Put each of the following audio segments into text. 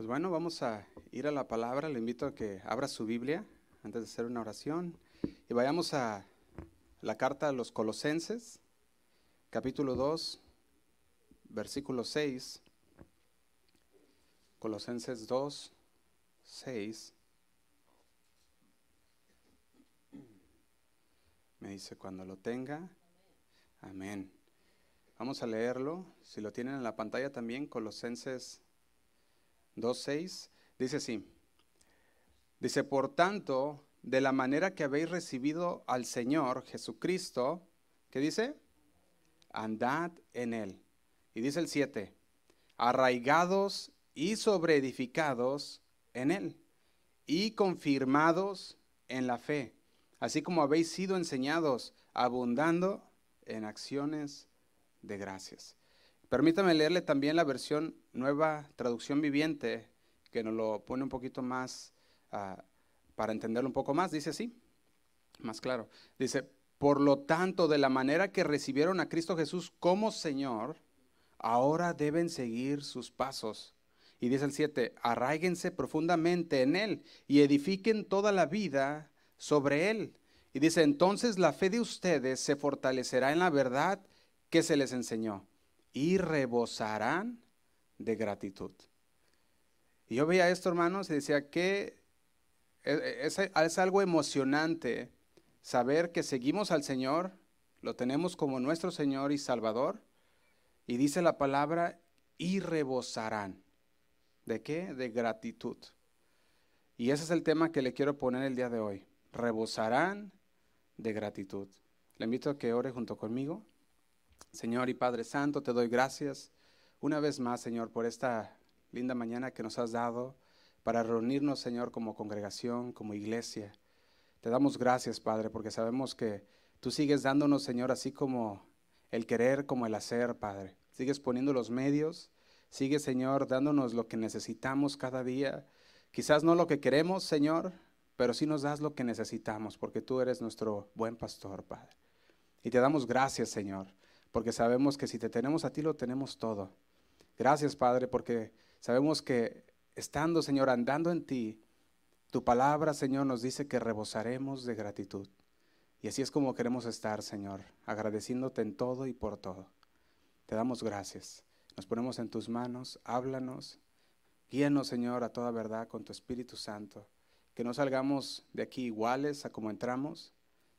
Pues bueno, vamos a ir a la palabra. Le invito a que abra su Biblia antes de hacer una oración y vayamos a la carta a los Colosenses, capítulo 2, versículo 6. Colosenses 2, 6. Me dice cuando lo tenga. Amén. Vamos a leerlo. Si lo tienen en la pantalla también, Colosenses 2.6, dice así. Dice, por tanto, de la manera que habéis recibido al Señor Jesucristo, ¿qué dice? Andad en Él. Y dice el 7, arraigados y sobreedificados en Él y confirmados en la fe, así como habéis sido enseñados, abundando en acciones de gracias. Permítame leerle también la versión nueva traducción viviente, que nos lo pone un poquito más, ah, para entenderlo un poco más. Dice así, más claro. Dice, por lo tanto, de la manera que recibieron a Cristo Jesús como Señor, ahora deben seguir sus pasos. Y dice el 7, arraíguense profundamente en Él y edifiquen toda la vida sobre Él. Y dice, entonces la fe de ustedes se fortalecerá en la verdad que se les enseñó y rebosarán de gratitud. Y yo veía esto, hermanos, y decía que es, es, algo emocionante saber que seguimos al Señor, lo tenemos como nuestro Señor y Salvador, y dice la palabra, y rebosarán. ¿De qué? De gratitud. Y ese es el tema que le quiero poner el día de hoy. Rebosarán de gratitud. Le invito a que ore junto conmigo. Señor y Padre Santo, te doy gracias una vez más, Señor, por esta linda mañana que nos has dado para reunirnos, Señor, como congregación, como iglesia. Te damos gracias, Padre, porque sabemos que tú sigues dándonos, Señor, así como el querer, como el hacer, Padre. Sigues poniendo los medios, sigues, Señor, dándonos lo que necesitamos cada día. Quizás no lo que queremos, Señor, pero sí nos das lo que necesitamos, porque tú eres nuestro buen pastor, Padre. Y te damos gracias, Señor porque sabemos que si te tenemos a ti lo tenemos todo. Gracias, Padre, porque sabemos que estando, Señor, andando en ti, tu palabra, Señor, nos dice que rebosaremos de gratitud. Y así es como queremos estar, Señor, agradeciéndote en todo y por todo. Te damos gracias. Nos ponemos en tus manos, háblanos, guíanos, Señor, a toda verdad con tu Espíritu Santo. Que no salgamos de aquí iguales a como entramos,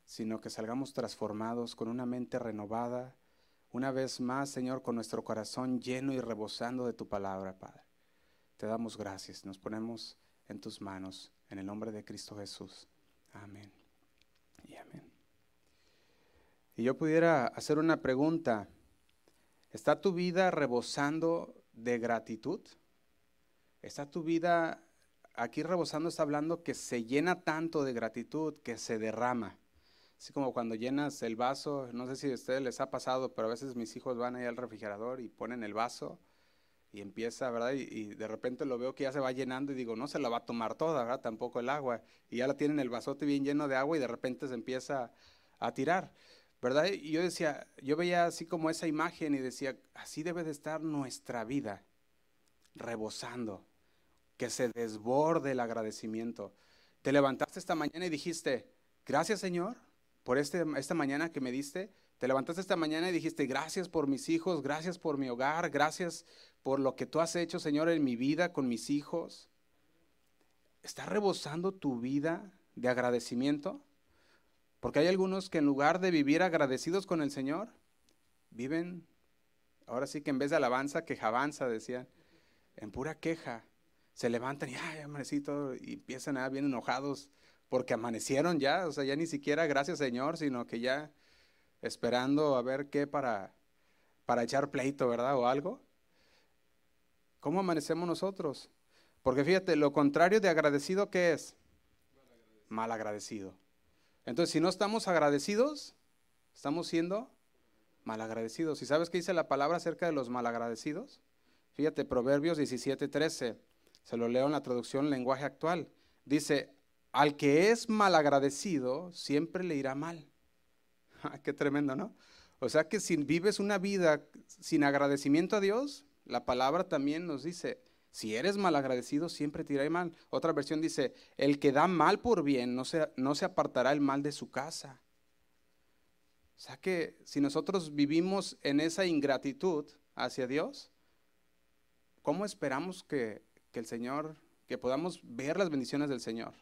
sino que salgamos transformados con una mente renovada, una vez más, Señor, con nuestro corazón lleno y rebosando de tu palabra, Padre. Te damos gracias, nos ponemos en tus manos, en el nombre de Cristo Jesús. Amén. Y amén. Y yo pudiera hacer una pregunta. ¿Está tu vida rebosando de gratitud? ¿Está tu vida, aquí rebosando está hablando que se llena tanto de gratitud que se derrama? Así como cuando llenas el vaso, no sé si a ustedes les ha pasado, pero a veces mis hijos van ahí al refrigerador y ponen el vaso y empieza, ¿verdad? Y, de repente lo veo que ya se va llenando y digo, no se la va a tomar toda, ¿verdad? Tampoco el agua. Y ya la tienen el vasote bien lleno de agua y de repente se empieza a tirar, ¿verdad? Y yo decía, yo veía así como esa imagen y decía, así debe de estar nuestra vida, rebosando, que se desborde el agradecimiento. Te levantaste esta mañana y dijiste, gracias Señor por este, esta mañana que me diste. Te levantaste esta mañana y dijiste, gracias por mis hijos, gracias por mi hogar, gracias por lo que tú has hecho, Señor, en mi vida con mis hijos. ¿Está rebosando tu vida de agradecimiento? Porque hay algunos que en lugar de vivir agradecidos con el Señor, viven, ahora sí que en vez de alabanza, quejabanza, decían, en pura queja. Se levantan y, ay, amanecito, y empiezan a bien enojados porque amanecieron ya, o sea, ya ni siquiera gracias Señor, sino que ya esperando a ver qué para, para echar pleito, ¿verdad? O algo. ¿Cómo amanecemos nosotros? Porque fíjate, lo contrario de agradecido, ¿qué es? Mal agradecido. Entonces, si no estamos agradecidos, estamos siendo mal agradecidos. ¿Y sabes qué dice la palabra acerca de los mal agradecidos? Fíjate, Proverbios 17, 13. Se lo leo en la traducción lenguaje actual. Dice, al que es malagradecido siempre le irá mal. Ah, qué tremendo, ¿no? O sea que si vives una vida sin agradecimiento a Dios, la palabra también nos dice, Si eres malagradecido, siempre te irá mal. Otra versión dice, el que da mal por bien no se, no se apartará el mal de su casa. O sea que si nosotros vivimos en esa ingratitud hacia Dios, ¿cómo esperamos que, que el Señor, que podamos ver las bendiciones del Señor?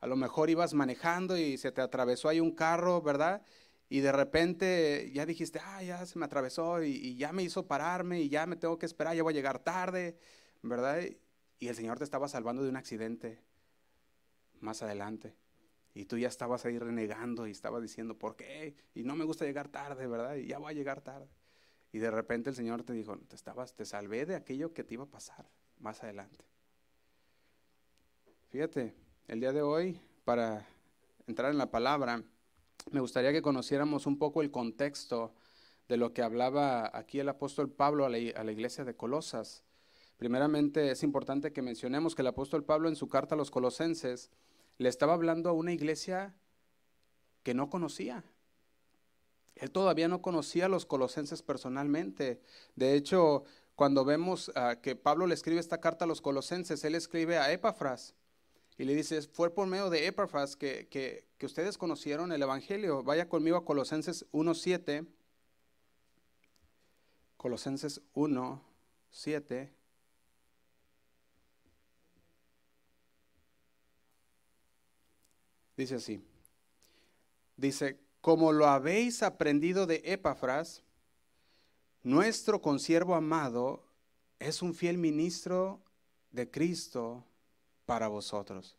A lo mejor ibas manejando y se te atravesó ahí un carro, ¿verdad? Y de repente ya dijiste, ah, ya se me atravesó y, ya me hizo pararme y ya me tengo que esperar, ya voy a llegar tarde, ¿verdad? Y el Señor te estaba salvando de un accidente más adelante. Y tú ya estabas ahí renegando y estabas diciendo, ¿por qué? Y no me gusta llegar tarde, ¿verdad? Y ya voy a llegar tarde. Y de repente el Señor te dijo, te, estabas, te salvé de aquello que te iba a pasar más adelante. Fíjate, el día de hoy, para entrar en la palabra, me gustaría que conociéramos un poco el contexto de lo que hablaba aquí el apóstol Pablo a la, iglesia de Colosas. Primeramente es importante que mencionemos que el apóstol Pablo en su carta a los colosenses le estaba hablando a una iglesia que no conocía. Él todavía no conocía a los colosenses personalmente. De hecho, cuando vemos ah, que Pablo le escribe esta carta a los colosenses, él escribe a Epafras. Y le dice, fue por medio de Epafras que, que, ustedes conocieron el Evangelio. Vaya conmigo a Colosenses 1.7. Colosenses 1.7. Dice así. Dice, como lo habéis aprendido de Epafras, nuestro consiervo amado es un fiel ministro de Cristo para vosotros.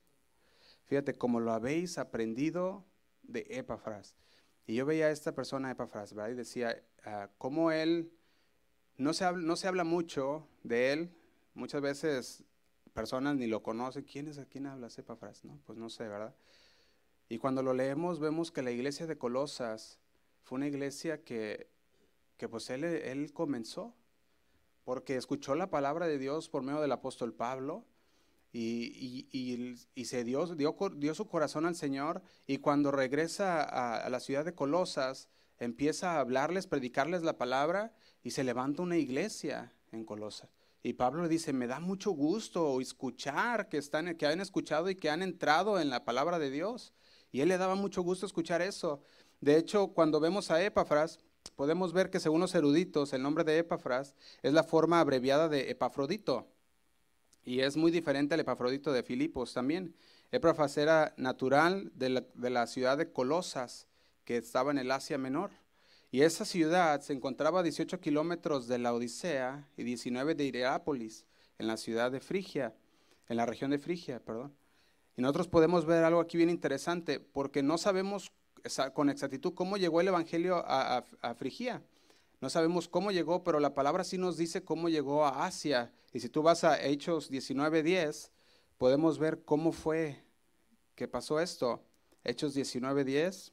Fíjate, como lo habéis aprendido de Epafras. Y yo veía a esta persona, Epafras, ¿verdad? Y decía, uh, cómo él, no se, habla, no se habla mucho de él, muchas veces personas ni lo conocen. ¿Quién es a quién hablas, Epafras? No, pues no sé, ¿verdad? Y cuando lo leemos vemos que la iglesia de Colosas fue una iglesia que, que pues él, él comenzó, porque escuchó la palabra de Dios por medio del apóstol Pablo, y, se dio, dio, su corazón al Señor y cuando regresa a, la ciudad de Colosas, empieza a hablarles, predicarles la palabra y se levanta una iglesia en Colosas. Y Pablo le dice, me da mucho gusto escuchar que, están, que han escuchado y que han entrado en la palabra de Dios. Y él le daba mucho gusto escuchar eso. De hecho, cuando vemos a Epafras, podemos ver que según los eruditos, el nombre de Epafras es la forma abreviada de Epafrodito. Y es muy diferente al Epafrodito de Filipos también. Epafras era natural de la, ciudad de Colosas, que estaba en el Asia Menor. Y esa ciudad se encontraba a 18 kilómetros de la Odisea y 19 de Iriápolis, en la ciudad de Frigia, en la región de Frigia, perdón. Y nosotros podemos ver algo aquí bien interesante, porque no sabemos con exactitud cómo llegó el Evangelio a, a Frigia. No sabemos cómo llegó, pero la palabra sí nos dice cómo llegó a Asia. Y si tú vas a Hechos 19:10, podemos ver cómo fue que pasó esto. Hechos 19:10.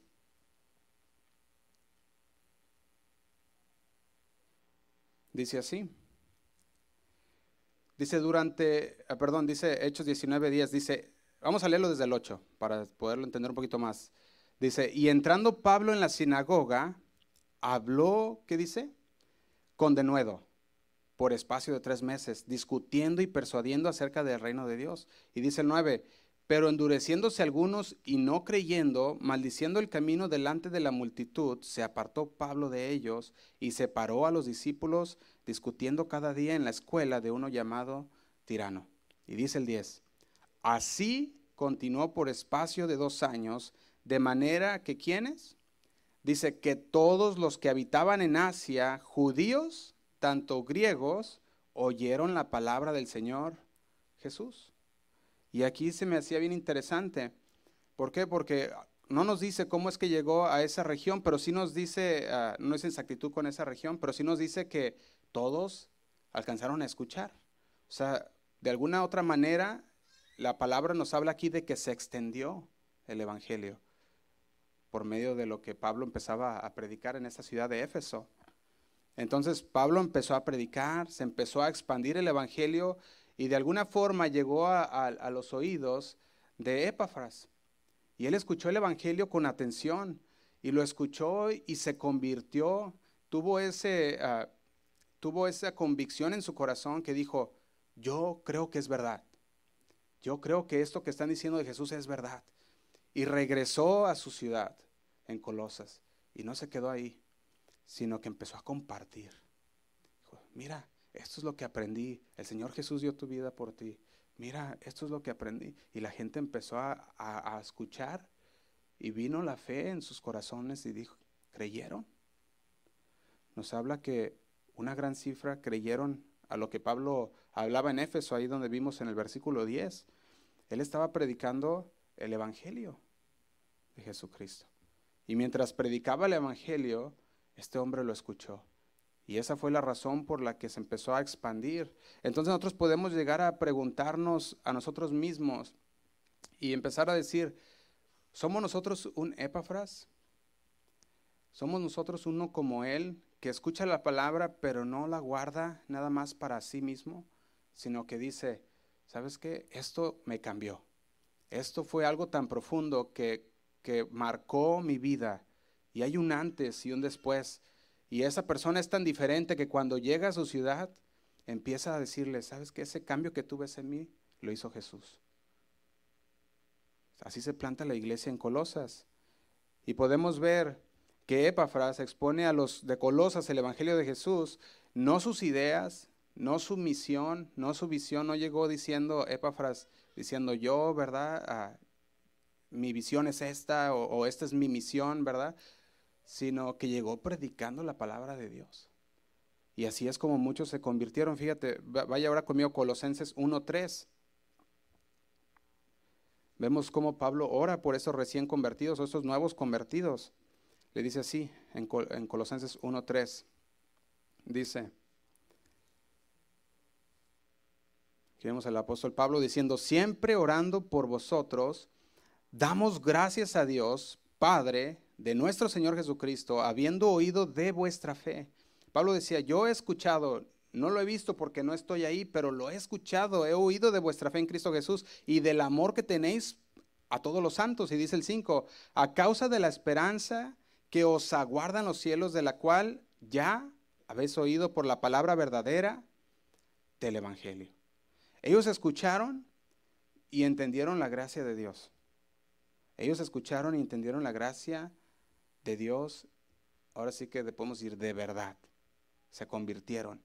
Dice así. Dice durante, ah, perdón, dice Hechos 19:10, dice, vamos a leerlo desde el 8 para poderlo entender un poquito más. Dice, y entrando Pablo en la sinagoga, habló, ¿qué dice? Con denuedo por espacio de tres meses, discutiendo y persuadiendo acerca del reino de Dios. Y dice el 9, pero endureciéndose algunos y no creyendo, maldiciendo el camino delante de la multitud, se apartó Pablo de ellos y separó a los discípulos, discutiendo cada día en la escuela de uno llamado tirano. Y dice el 10, así continuó por espacio de dos años, de manera que quienes? Dice que todos los que habitaban en Asia, judíos, tanto griegos, oyeron la palabra del Señor Jesús. Y aquí se me hacía bien interesante. ¿Por qué? Porque no nos dice cómo es que llegó a esa región, pero sí nos dice, ah, no es exactitud con esa región, pero sí nos dice que todos alcanzaron a escuchar. O sea, de alguna otra manera, la palabra nos habla aquí de que se extendió el Evangelio por medio de lo que Pablo empezaba a predicar en esa ciudad de Éfeso. Entonces Pablo empezó a predicar, se empezó a expandir el Evangelio y de alguna forma llegó a, los oídos de Epafras. Y él escuchó el Evangelio con atención y lo escuchó y se convirtió, tuvo, ese, ah, tuvo esa convicción en su corazón que dijo, yo creo que es verdad. Yo creo que esto que están diciendo de Jesús es verdad. Y regresó a su ciudad en Colosas. Y no se quedó ahí, sino que empezó a compartir. Dijo, mira, esto es lo que aprendí. El Señor Jesús dio tu vida por ti. Mira, esto es lo que aprendí. Y la gente empezó a, a escuchar y vino la fe en sus corazones y dijo, ¿creyeron? Nos habla que una gran cifra creyeron a lo que Pablo hablaba en Éfeso, ahí donde vimos en el versículo 10. Él estaba predicando el Evangelio de Jesucristo. Y mientras predicaba el Evangelio, este hombre lo escuchó. Y esa fue la razón por la que se empezó a expandir. Entonces nosotros podemos llegar a preguntarnos a nosotros mismos y empezar a decir, ¿somos nosotros un Epafras? ¿Somos nosotros uno como él que escucha la palabra pero no la guarda nada más para sí mismo, sino que dice, ¿sabes qué? Esto me cambió. Esto fue algo tan profundo que, que marcó mi vida. Y hay un antes y un después. Y esa persona es tan diferente que cuando llega a su ciudad, empieza a decirle, ¿sabes qué? Ese cambio que tú ves en mí, lo hizo Jesús. Así se planta la iglesia en Colosas. Y podemos ver que Epafras expone a los de Colosas el Evangelio de Jesús, no sus ideas, no su misión, no su visión, no llegó diciendo Epafras, diciendo yo, ¿verdad? Ah, mi visión es esta o, esta es mi misión, ¿verdad? Sino que llegó predicando la palabra de Dios. Y así es como muchos se convirtieron. Fíjate, vaya ahora conmigo Colosenses 1.3. Vemos cómo Pablo ora por esos recién convertidos o esos nuevos convertidos. Le dice así en, en Colosenses 1.3. Dice, vemos al apóstol Pablo diciendo, siempre orando por vosotros, damos gracias a Dios, Padre de nuestro Señor Jesucristo, habiendo oído de vuestra fe. Pablo decía, yo he escuchado, no lo he visto porque no estoy ahí, pero lo he escuchado, he oído de vuestra fe en Cristo Jesús y del amor que tenéis a todos los santos. Y dice el 5, a causa de la esperanza que os aguardan los cielos, de la cual ya habéis oído por la palabra verdadera del Evangelio. Ellos escucharon y entendieron la gracia de Dios. Ellos escucharon y entendieron la gracia de Dios. Ahora sí que podemos decir de verdad. Se convirtieron.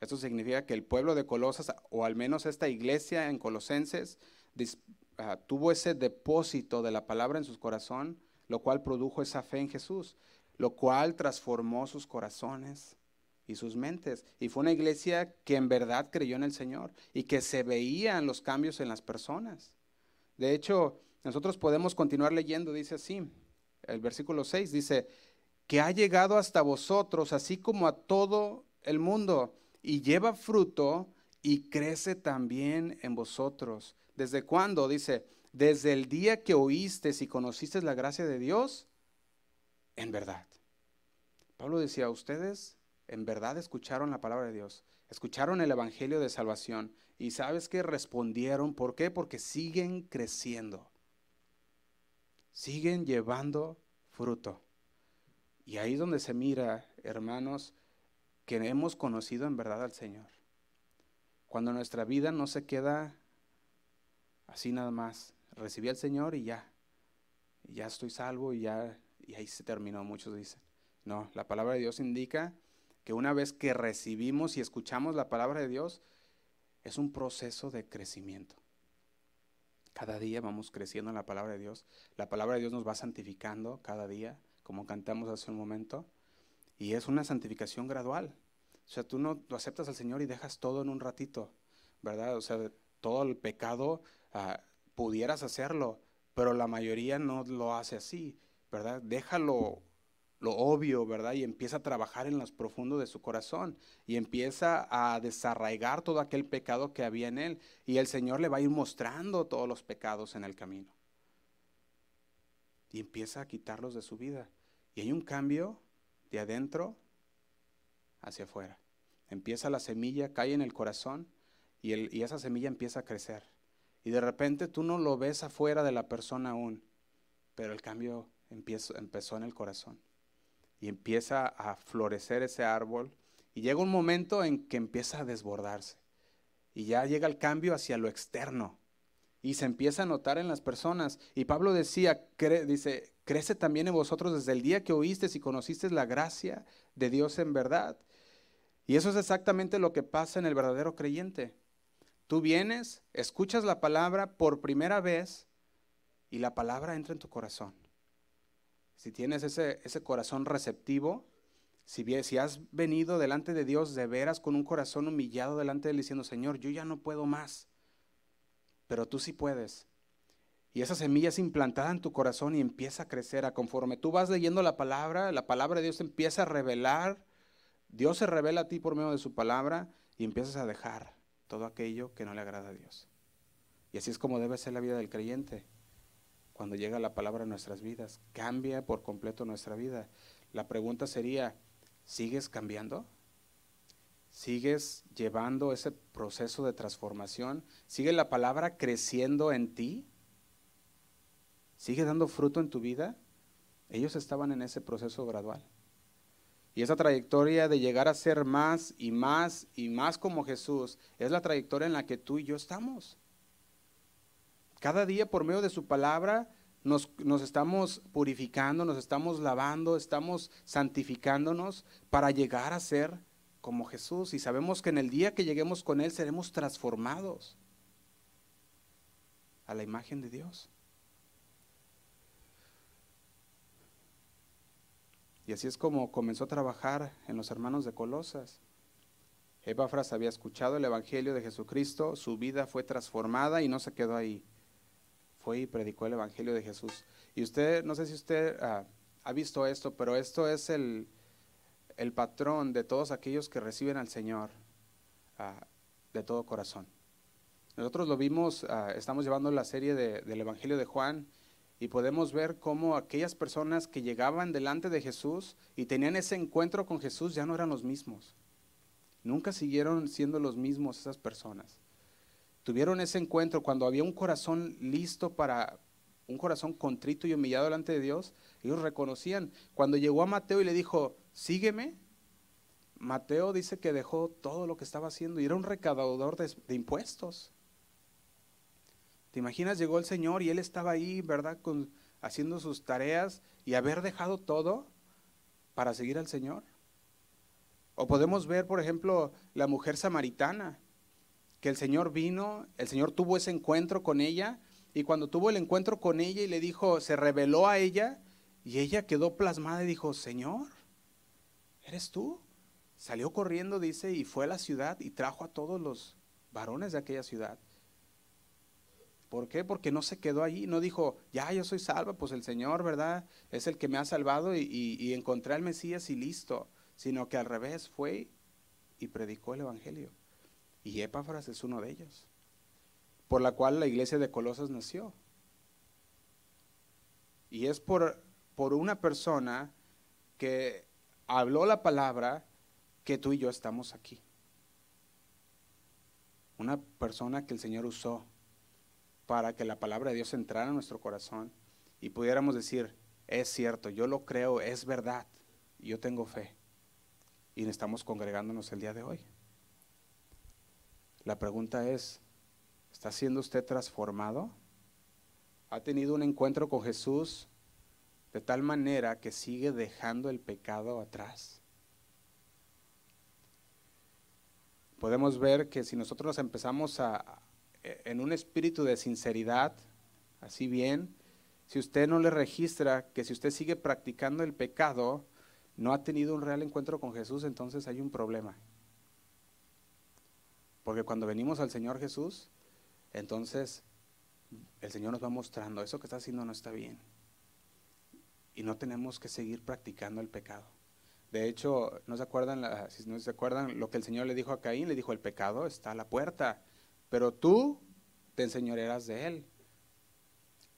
Esto significa que el pueblo de Colosas, o al menos esta iglesia en Colosenses, ah, tuvo ese depósito de la palabra en su corazón, lo cual produjo esa fe en Jesús, lo cual transformó sus corazones, y sus mentes. Y fue una iglesia que en verdad creyó en el Señor y que se veían los cambios en las personas. De hecho, nosotros podemos continuar leyendo, dice así, el versículo 6 dice, que ha llegado hasta vosotros, así como a todo el mundo, y lleva fruto y crece también en vosotros. ¿Desde cuándo? Dice, desde el día que oíste y conociste la gracia de Dios, en verdad. Pablo decía, ustedes en verdad escucharon la palabra de Dios, escucharon el Evangelio de salvación y sabes que respondieron, ¿por qué? Porque siguen creciendo, siguen llevando fruto. Y ahí es donde se mira, hermanos, que hemos conocido en verdad al Señor. Cuando nuestra vida no se queda así nada más, recibí al Señor y ya, ya estoy salvo y ya, y ahí se terminó, muchos dicen. No, la palabra de Dios indica que una vez que recibimos y escuchamos la palabra de Dios, es un proceso de crecimiento. Cada día vamos creciendo en la palabra de Dios. La palabra de Dios nos va santificando cada día, como cantamos hace un momento. Y es una santificación gradual. O sea, tú no aceptas al Señor y dejas todo en un ratito, ¿verdad? O sea, todo el pecado ah, pudieras hacerlo, pero la mayoría no lo hace así, ¿verdad? Déjalo lo obvio, ¿verdad? Y empieza a trabajar en los profundos de su corazón y empieza a desarraigar todo aquel pecado que había en él. Y el Señor le va a ir mostrando todos los pecados en el camino. Y empieza a quitarlos de su vida. Y hay un cambio de adentro hacia afuera. Empieza la semilla, cae en el corazón y, el, y esa semilla empieza a crecer. Y de repente tú no lo ves afuera de la persona aún, pero el cambio empezó en el corazón y empieza a florecer ese árbol y llega un momento en que empieza a desbordarse y ya llega el cambio hacia lo externo y se empieza a notar en las personas. Y Pablo decía, dice, crece también en vosotros desde el día que oísteis y conocisteis la gracia de Dios en verdad. Y eso es exactamente lo que pasa en el verdadero creyente. Tú vienes, escuchas la palabra por primera vez y la palabra entra en tu corazón. Si tienes ese, ese corazón receptivo, si, si has venido delante de Dios de veras con un corazón humillado delante de Él diciendo, Señor, yo ya no puedo más, pero tú sí puedes. Y esa semilla es implantada en tu corazón y empieza a crecer. A conforme tú vas leyendo la palabra, la palabra de Dios empieza a revelar. Dios se revela a ti por medio de su palabra y empiezas a dejar todo aquello que no le agrada a Dios. Y así es como debe ser la vida del creyente. Cuando llega la palabra en nuestras vidas, cambia por completo nuestra vida. La pregunta sería, ¿sigues cambiando? ¿Sigues llevando ese proceso de transformación? ¿Sigue la palabra creciendo en ti? ¿Sigue dando fruto en tu vida? Ellos estaban en ese proceso gradual. Y esa trayectoria de llegar a ser más y más y más como Jesús es la trayectoria en la que tú y yo estamos. Cada día por medio de su palabra nos, nos, estamos purificando, nos estamos lavando, estamos santificándonos para llegar a ser como Jesús. Y sabemos que en el día que lleguemos con Él seremos transformados a la imagen de Dios. Y así es como comenzó a trabajar en los hermanos de Colosas. Epafras había escuchado el Evangelio de Jesucristo, su vida fue transformada y no se quedó ahí. Y predicó el Evangelio de Jesús. Y usted, no sé si usted ah, ha visto esto, pero esto es el, el, patrón de todos aquellos que reciben al Señor ah, de todo corazón. Nosotros lo vimos, ah, estamos llevando la serie del Evangelio de Juan y podemos ver cómo aquellas personas que llegaban delante de Jesús y tenían ese encuentro con Jesús ya no eran los mismos. Nunca siguieron siendo los mismos esas personas. Tuvieron ese encuentro cuando había un corazón listo para, un corazón contrito y humillado delante de Dios, ellos reconocían. Cuando llegó a Mateo y le dijo, sígueme, Mateo dice que dejó todo lo que estaba haciendo y era un recaudador de impuestos. ¿Te imaginas? Llegó el Señor y él estaba ahí, ¿verdad? Con, haciendo sus tareas y haber dejado todo para seguir al Señor. O podemos ver, por ejemplo, la mujer samaritana, que el Señor vino, el Señor tuvo ese encuentro con ella y cuando tuvo el encuentro con ella y le dijo, se reveló a ella y ella quedó plasmada y dijo, Señor, ¿eres tú? Salió corriendo, dice, y fue a la ciudad y trajo a todos los varones de aquella ciudad. ¿Por qué? Porque no se quedó allí, no dijo, ya yo soy salva, pues el Señor, ¿verdad? Es el que me ha salvado y, encontré al Mesías y listo, sino que al revés fue y predicó el Evangelio. Y Epáfras es uno de ellos, por la cual la iglesia de Colosas nació. Y es por, por una persona que habló la palabra que tú y yo estamos aquí. Una persona que el Señor usó para que la palabra de Dios entrara en nuestro corazón y pudiéramos decir, es cierto, yo lo creo, es verdad, yo tengo fe. Y estamos congregándonos el día de hoy. La pregunta es, ¿está siendo usted transformado? ¿Ha tenido un encuentro con Jesús de tal manera que sigue dejando el pecado atrás? Podemos ver que si nosotros nos empezamos a, en un espíritu de sinceridad, así bien, si usted no le registra que si usted sigue practicando el pecado, no ha tenido un real encuentro con Jesús, entonces hay un problema. Porque cuando venimos al Señor Jesús, entonces el Señor nos va mostrando, eso que está haciendo no está bien. Y no tenemos que seguir practicando el pecado. De hecho, ¿no se acuerdan, si no se acuerdan lo que el Señor le dijo a Caín? Le dijo, el pecado está a la puerta pero tú te enseñorearás de él.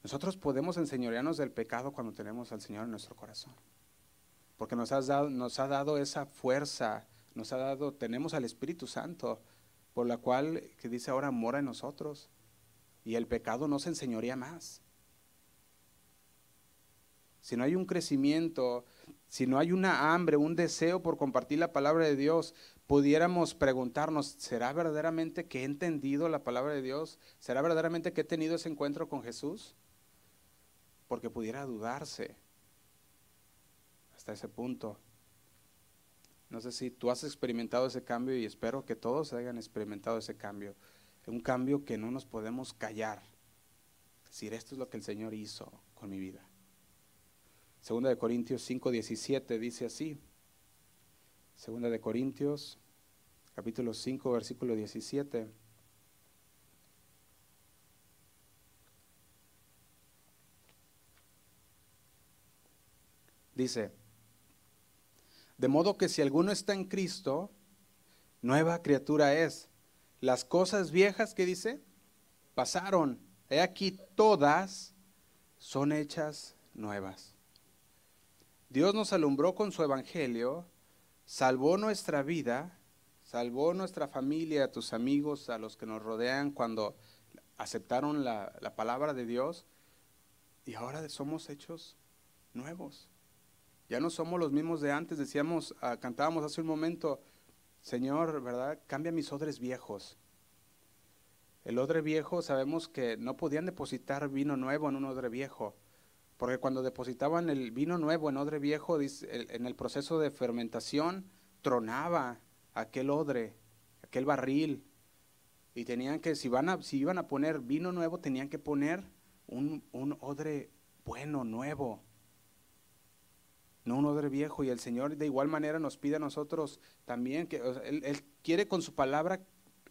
Nosotros podemos enseñorearnos del pecado cuando tenemos al Señor en nuestro corazón. Porque nos, has dado, nos ha dado esa fuerza, nos ha dado, tenemos al Espíritu Santo, por la cual, que dice ahora, mora en nosotros. Y el pecado no se enseñorea más. si no hay un crecimiento, si no hay una hambre, un deseo por compartir la palabra de Dios, pudiéramos preguntarnos, ¿será verdaderamente que he entendido la palabra de Dios? ¿Será verdaderamente que he tenido ese encuentro con Jesús? Porque pudiera dudarse hasta ese punto. No sé si tú has experimentado ese cambio y espero que todos hayan experimentado ese cambio. Un cambio que no nos podemos callar. Decir, esto es lo que el Señor hizo con mi vida. Segunda de Corintios 5, 17 dice así. Segunda de Corintios, capítulo 5, versículo 17. Dice, de modo que si alguno está en Cristo, nueva criatura es. Las cosas viejas que dice, pasaron. He aquí todas son hechas nuevas. Dios nos alumbró con su evangelio, salvó nuestra vida, salvó nuestra familia, a tus amigos, a los que nos rodean cuando aceptaron la, la palabra de Dios y ahora somos hechos nuevos. Ya no somos los mismos de antes, decíamos, ah, cantábamos hace un momento, Señor, ¿verdad? Cambia mis odres viejos. El odre viejo sabemos que no podían depositar vino nuevo en un odre viejo, porque cuando depositaban el vino nuevo en odre viejo, en el proceso de fermentación, tronaba aquel odre, aquel barril, y tenían que, si, van a, si iban a poner vino nuevo, tenían que poner un, un odre bueno, nuevo no un odre viejo. Y el Señor de igual manera nos pide a nosotros también que él, quiere con su palabra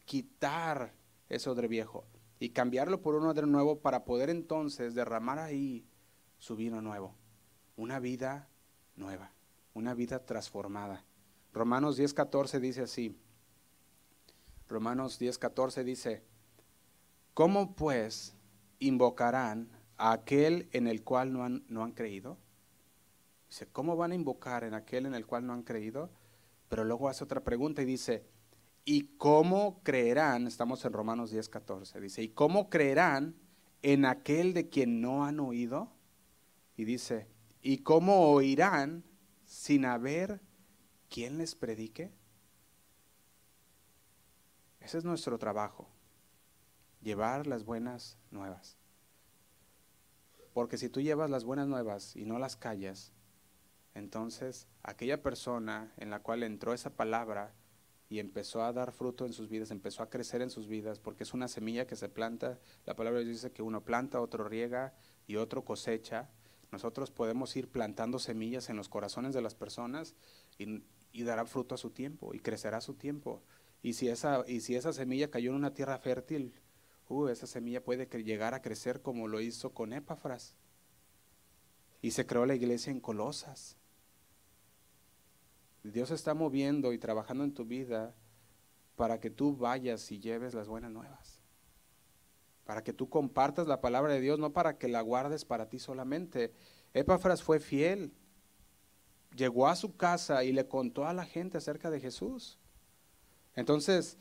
quitar ese odre viejo y cambiarlo por un odre nuevo para poder entonces derramar ahí su vino nuevo. Una vida nueva, una vida transformada. Romanos 10:14 dice así. Romanos 10:14 dice, ¿cómo pues invocarán a aquel en el cual no han, no han creído? Dice, ¿cómo van a invocar en aquel en el cual no han creído? Pero luego hace otra pregunta y dice, ¿y cómo creerán? Estamos en Romanos 10, 14. Dice, ¿y cómo creerán en aquel de quien no han oído? Y dice, ¿y cómo oirán sin haber quien les predique? Ese es nuestro trabajo, llevar las buenas nuevas. Porque si tú llevas las buenas nuevas y no las callas, entonces aquella persona en la cual entró esa palabra y empezó a dar fruto en sus vidas, empezó a crecer en sus vidas, porque es una semilla que se planta, la palabra dice que uno planta, otro riega y otro cosecha. Nosotros podemos ir plantando semillas en los corazones de las personas y, dará fruto a su tiempo y crecerá a su tiempo. Y si esa, y si esa semilla cayó en una tierra fértil, uh, esa semilla puede llegar a crecer como lo hizo con Epafras. Y se creó la iglesia en Colosas. Dios está moviendo y trabajando en tu vida para que tú vayas y lleves las buenas nuevas. Para que tú compartas la palabra de Dios, no para que la guardes para ti solamente. Epafras fue fiel. Llegó a su casa y le contó a la gente acerca de Jesús. Entonces,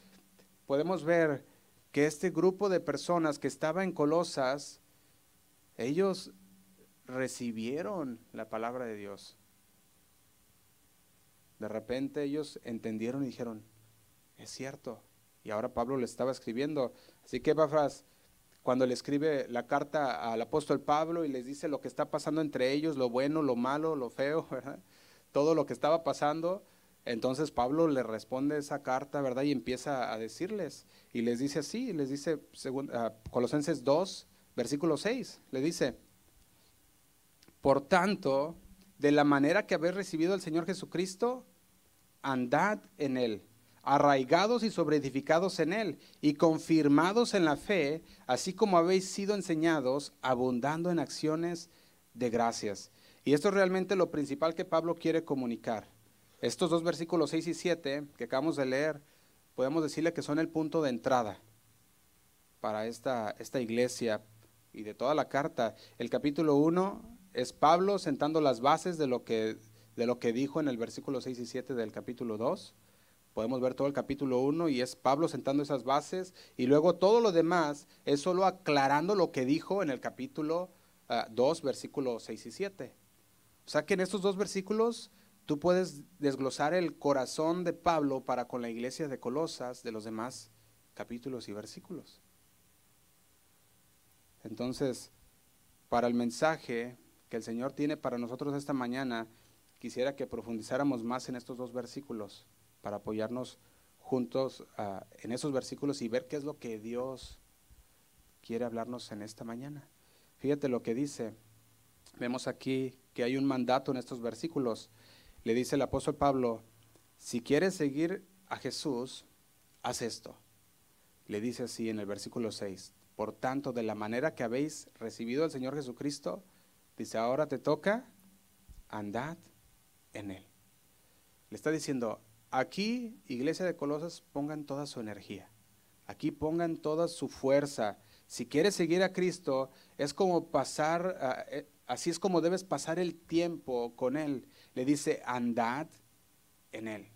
podemos ver que este grupo de personas que estaba en Colosas, ellos recibieron la palabra de Dios. De repente ellos entendieron y dijeron, es cierto. Y ahora Pablo le estaba escribiendo. Así que Epafras, cuando le escribe la carta al apóstol Pablo y les dice lo que está pasando entre ellos, lo bueno, lo malo, lo feo, todo lo que estaba pasando, entonces Pablo le responde esa carta, ¿verdad? Y empieza a decirles. Y les dice así, les dice, según, Colosenses 2, versículo 6, le dice, por tanto, de la manera que habéis recibido al Señor Jesucristo, andad en él, arraigados y sobreedificados en él, y confirmados en la fe, así como habéis sido enseñados, abundando en acciones de gracias. Y esto es realmente lo principal que Pablo quiere comunicar. Estos dos versículos 6 y 7 que acabamos de leer, podemos decirle que son el punto de entrada para esta, esta iglesia y de toda la carta. El capítulo 1 es Pablo sentando las bases de lo que, de lo que dijo en el versículo 6 y 7 del capítulo 2. Podemos ver todo el capítulo 1 y es Pablo sentando esas bases y luego todo lo demás es solo aclarando lo que dijo en el capítulo 2, ah, versículo 6 y 7. O sea que en estos dos versículos tú puedes desglosar el corazón de Pablo para con la iglesia de Colosas de los demás capítulos y versículos. Entonces, para el mensaje que el Señor tiene para nosotros esta mañana, quisiera que profundizáramos más en estos dos versículos para apoyarnos juntos ah, en esos versículos y ver qué es lo que Dios quiere hablarnos en esta mañana. Fíjate lo que dice. Vemos aquí que hay un mandato en estos versículos. Le dice el apóstol Pablo, si quieres seguir a Jesús, haz esto. Le dice así en el versículo 6. Por tanto, de la manera que habéis recibido al Señor Jesucristo, dice, ahora te toca, andad en Él. Le está diciendo, aquí, iglesia de Colosas, pongan toda su energía. Aquí pongan toda su fuerza. Si quieres seguir a Cristo, es como pasar, ah, eh, así es como debes pasar el tiempo con Él. Le dice, andad en Él.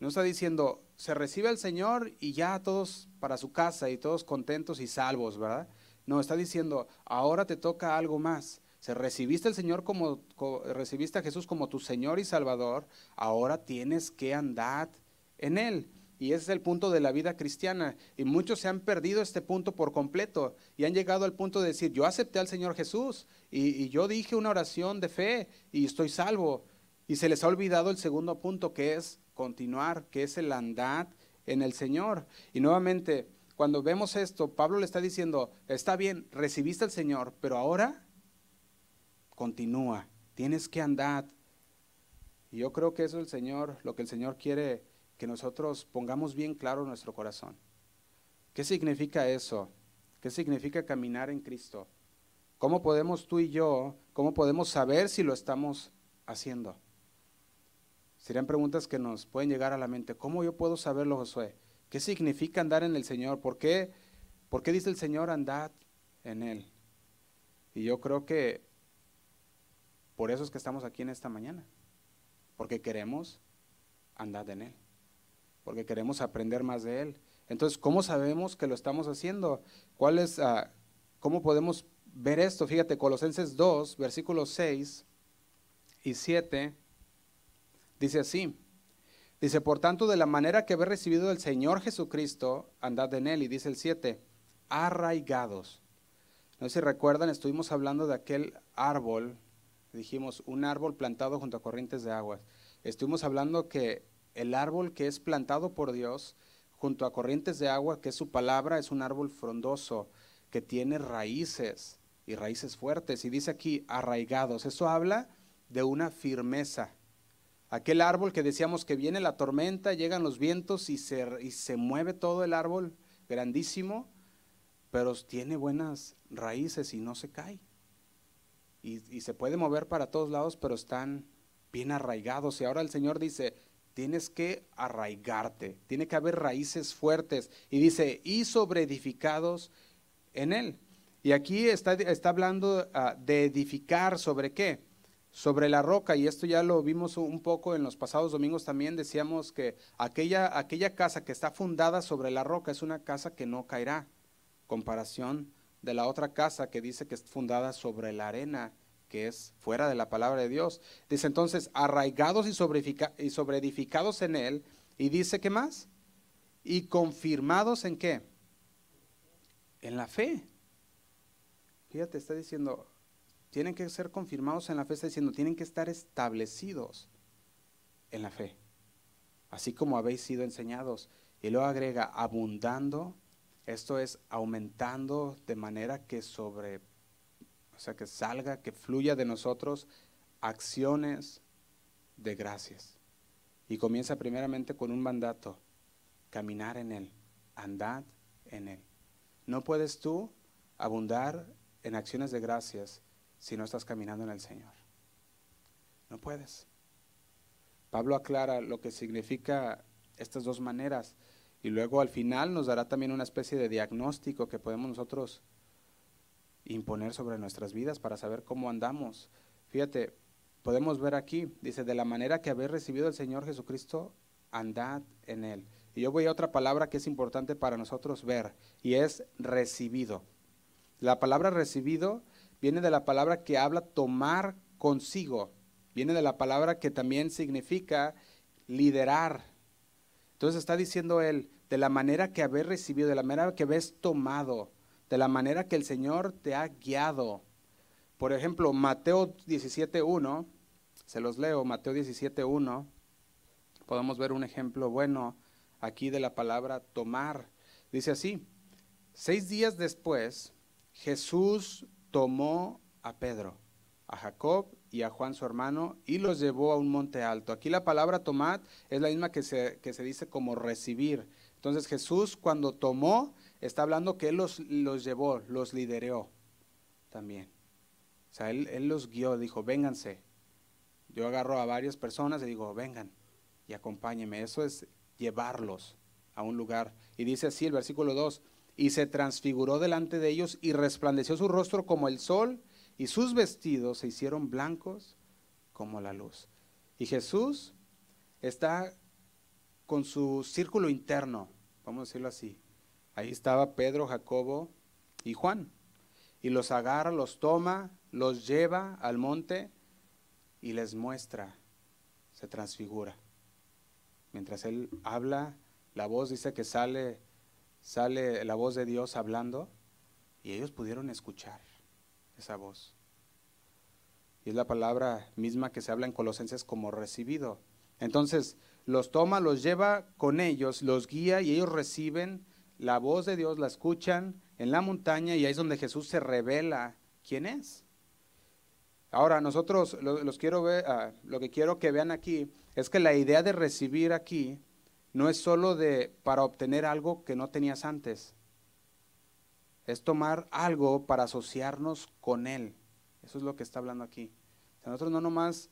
No está diciendo, se recibe al Señor y ya todos para su casa y todos contentos y salvos, ¿verdad? No, está diciendo, ahora te toca algo más. Se recibiste al Señor como, recibiste a Jesús como tu Señor y Salvador, ahora tienes que andar en Él. Y ese es el punto de la vida cristiana. Y muchos se han perdido este punto por completo y han llegado al punto de decir, yo acepté al Señor Jesús y, y, yo dije una oración de fe y estoy salvo. Y se les ha olvidado el segundo punto que es continuar, que es el andar en el Señor. Y nuevamente, cuando vemos esto, Pablo le está diciendo, está bien, recibiste al Señor, pero ahora continúa, tienes que andar. Y yo creo que eso es el Señor, lo que el Señor quiere que nosotros pongamos bien claro nuestro corazón. ¿Qué significa eso? ¿Qué significa caminar en Cristo? ¿Cómo podemos tú y yo, cómo podemos saber si lo estamos haciendo? Serían preguntas que nos pueden llegar a la mente. ¿Cómo yo puedo saberlo, Josué? ¿Qué significa andar en el Señor? ¿Por qué, ¿Por qué dice el Señor andad en Él? Y yo creo que por eso es que estamos aquí en esta mañana. Porque queremos andar en Él. Porque queremos aprender más de Él. Entonces, ¿cómo sabemos que lo estamos haciendo? ¿Cuál es, ah, ¿Cómo podemos ver esto? Fíjate, Colosenses 2, versículos 6 y 7, dice así. Dice, por tanto, de la manera que habéis recibido del Señor Jesucristo, andad en Él. Y dice el 7, arraigados. No sé si recuerdan, estuvimos hablando de aquel árbol dijimos un árbol plantado junto a corrientes de aguas. Estuvimos hablando que el árbol que es plantado por Dios junto a corrientes de agua, que es su palabra, es un árbol frondoso, que tiene raíces y raíces fuertes. Y dice aquí, arraigados. Eso habla de una firmeza. Aquel árbol que decíamos que viene la tormenta, llegan los vientos y se, y se mueve todo el árbol grandísimo, pero tiene buenas raíces y no se cae y, se puede mover para todos lados, pero están bien arraigados. Y ahora el Señor dice, tienes que arraigarte, tiene que haber raíces fuertes. Y dice, y sobre edificados en Él. Y aquí está, está hablando ah, de edificar sobre qué? Sobre la roca, y esto ya lo vimos un poco en los pasados domingos también, decíamos que aquella, aquella casa que está fundada sobre la roca es una casa que no caerá, comparación de la otra casa que dice que es fundada sobre la arena, que es fuera de la palabra de Dios. Dice entonces, arraigados y y sobre edificados en él. Y dice, ¿qué más? Y confirmados en qué? En la fe. Fíjate, está diciendo, tienen que ser confirmados en la fe, está diciendo, tienen que estar establecidos en la fe, así como habéis sido enseñados. Y luego agrega, abundando esto es aumentando de manera que sobre, o sea, que salga, que fluya de nosotros acciones de gracias. Y comienza primeramente con un mandato, caminar en Él, andad en Él. No puedes tú abundar en acciones de gracias si no estás caminando en el Señor. No puedes. Pablo aclara lo que significa estas dos maneras. Y luego al final nos dará también una especie de diagnóstico que podemos nosotros imponer sobre nuestras vidas para saber cómo andamos. Fíjate, podemos ver aquí, dice, de la manera que habéis recibido al Señor Jesucristo, andad en Él. Y yo voy a otra palabra que es importante para nosotros ver, y es recibido. La palabra recibido viene de la palabra que habla tomar consigo. Viene de la palabra que también significa liderar. Entonces está diciendo él, de la manera que habéis recibido, de la manera que habéis tomado, de la manera que el Señor te ha guiado. Por ejemplo, Mateo 17.1, se los leo, Mateo 17.1, podemos ver un ejemplo bueno aquí de la palabra tomar. Dice así, seis días después, Jesús tomó a Pedro, a Jacob y a Juan su hermano y los llevó a un monte alto. Aquí la palabra tomar es la misma que se, que se dice como recibir. Entonces Jesús cuando tomó, está hablando que Él los, los llevó, los lideró también. O sea, él, él los guió, dijo, vénganse. Yo agarro a varias personas y digo, vengan y acompáñenme. Eso es llevarlos a un lugar. Y dice así el versículo 2, y se transfiguró delante de ellos y resplandeció su rostro como el sol y sus vestidos se hicieron blancos como la luz. Y Jesús está con su círculo interno, vamos a decirlo así. Ahí estaba Pedro, Jacobo y Juan. Y los agarra, los toma, los lleva al monte y les muestra, se transfigura. Mientras él habla, la voz dice que sale sale la voz de Dios hablando y ellos pudieron escuchar esa voz. Y es la palabra misma que se habla en Colosenses como recibido. Entonces, los toma, los lleva con ellos, los guía y ellos reciben la voz de Dios, la escuchan en la montaña y ahí es donde Jesús se revela quién es. Ahora, nosotros los quiero ver, ah, lo que quiero que vean aquí es que la idea de recibir aquí no es solo de para obtener algo que no tenías antes. Es tomar algo para asociarnos con Él. Eso es lo que está hablando aquí. nosotros no nomás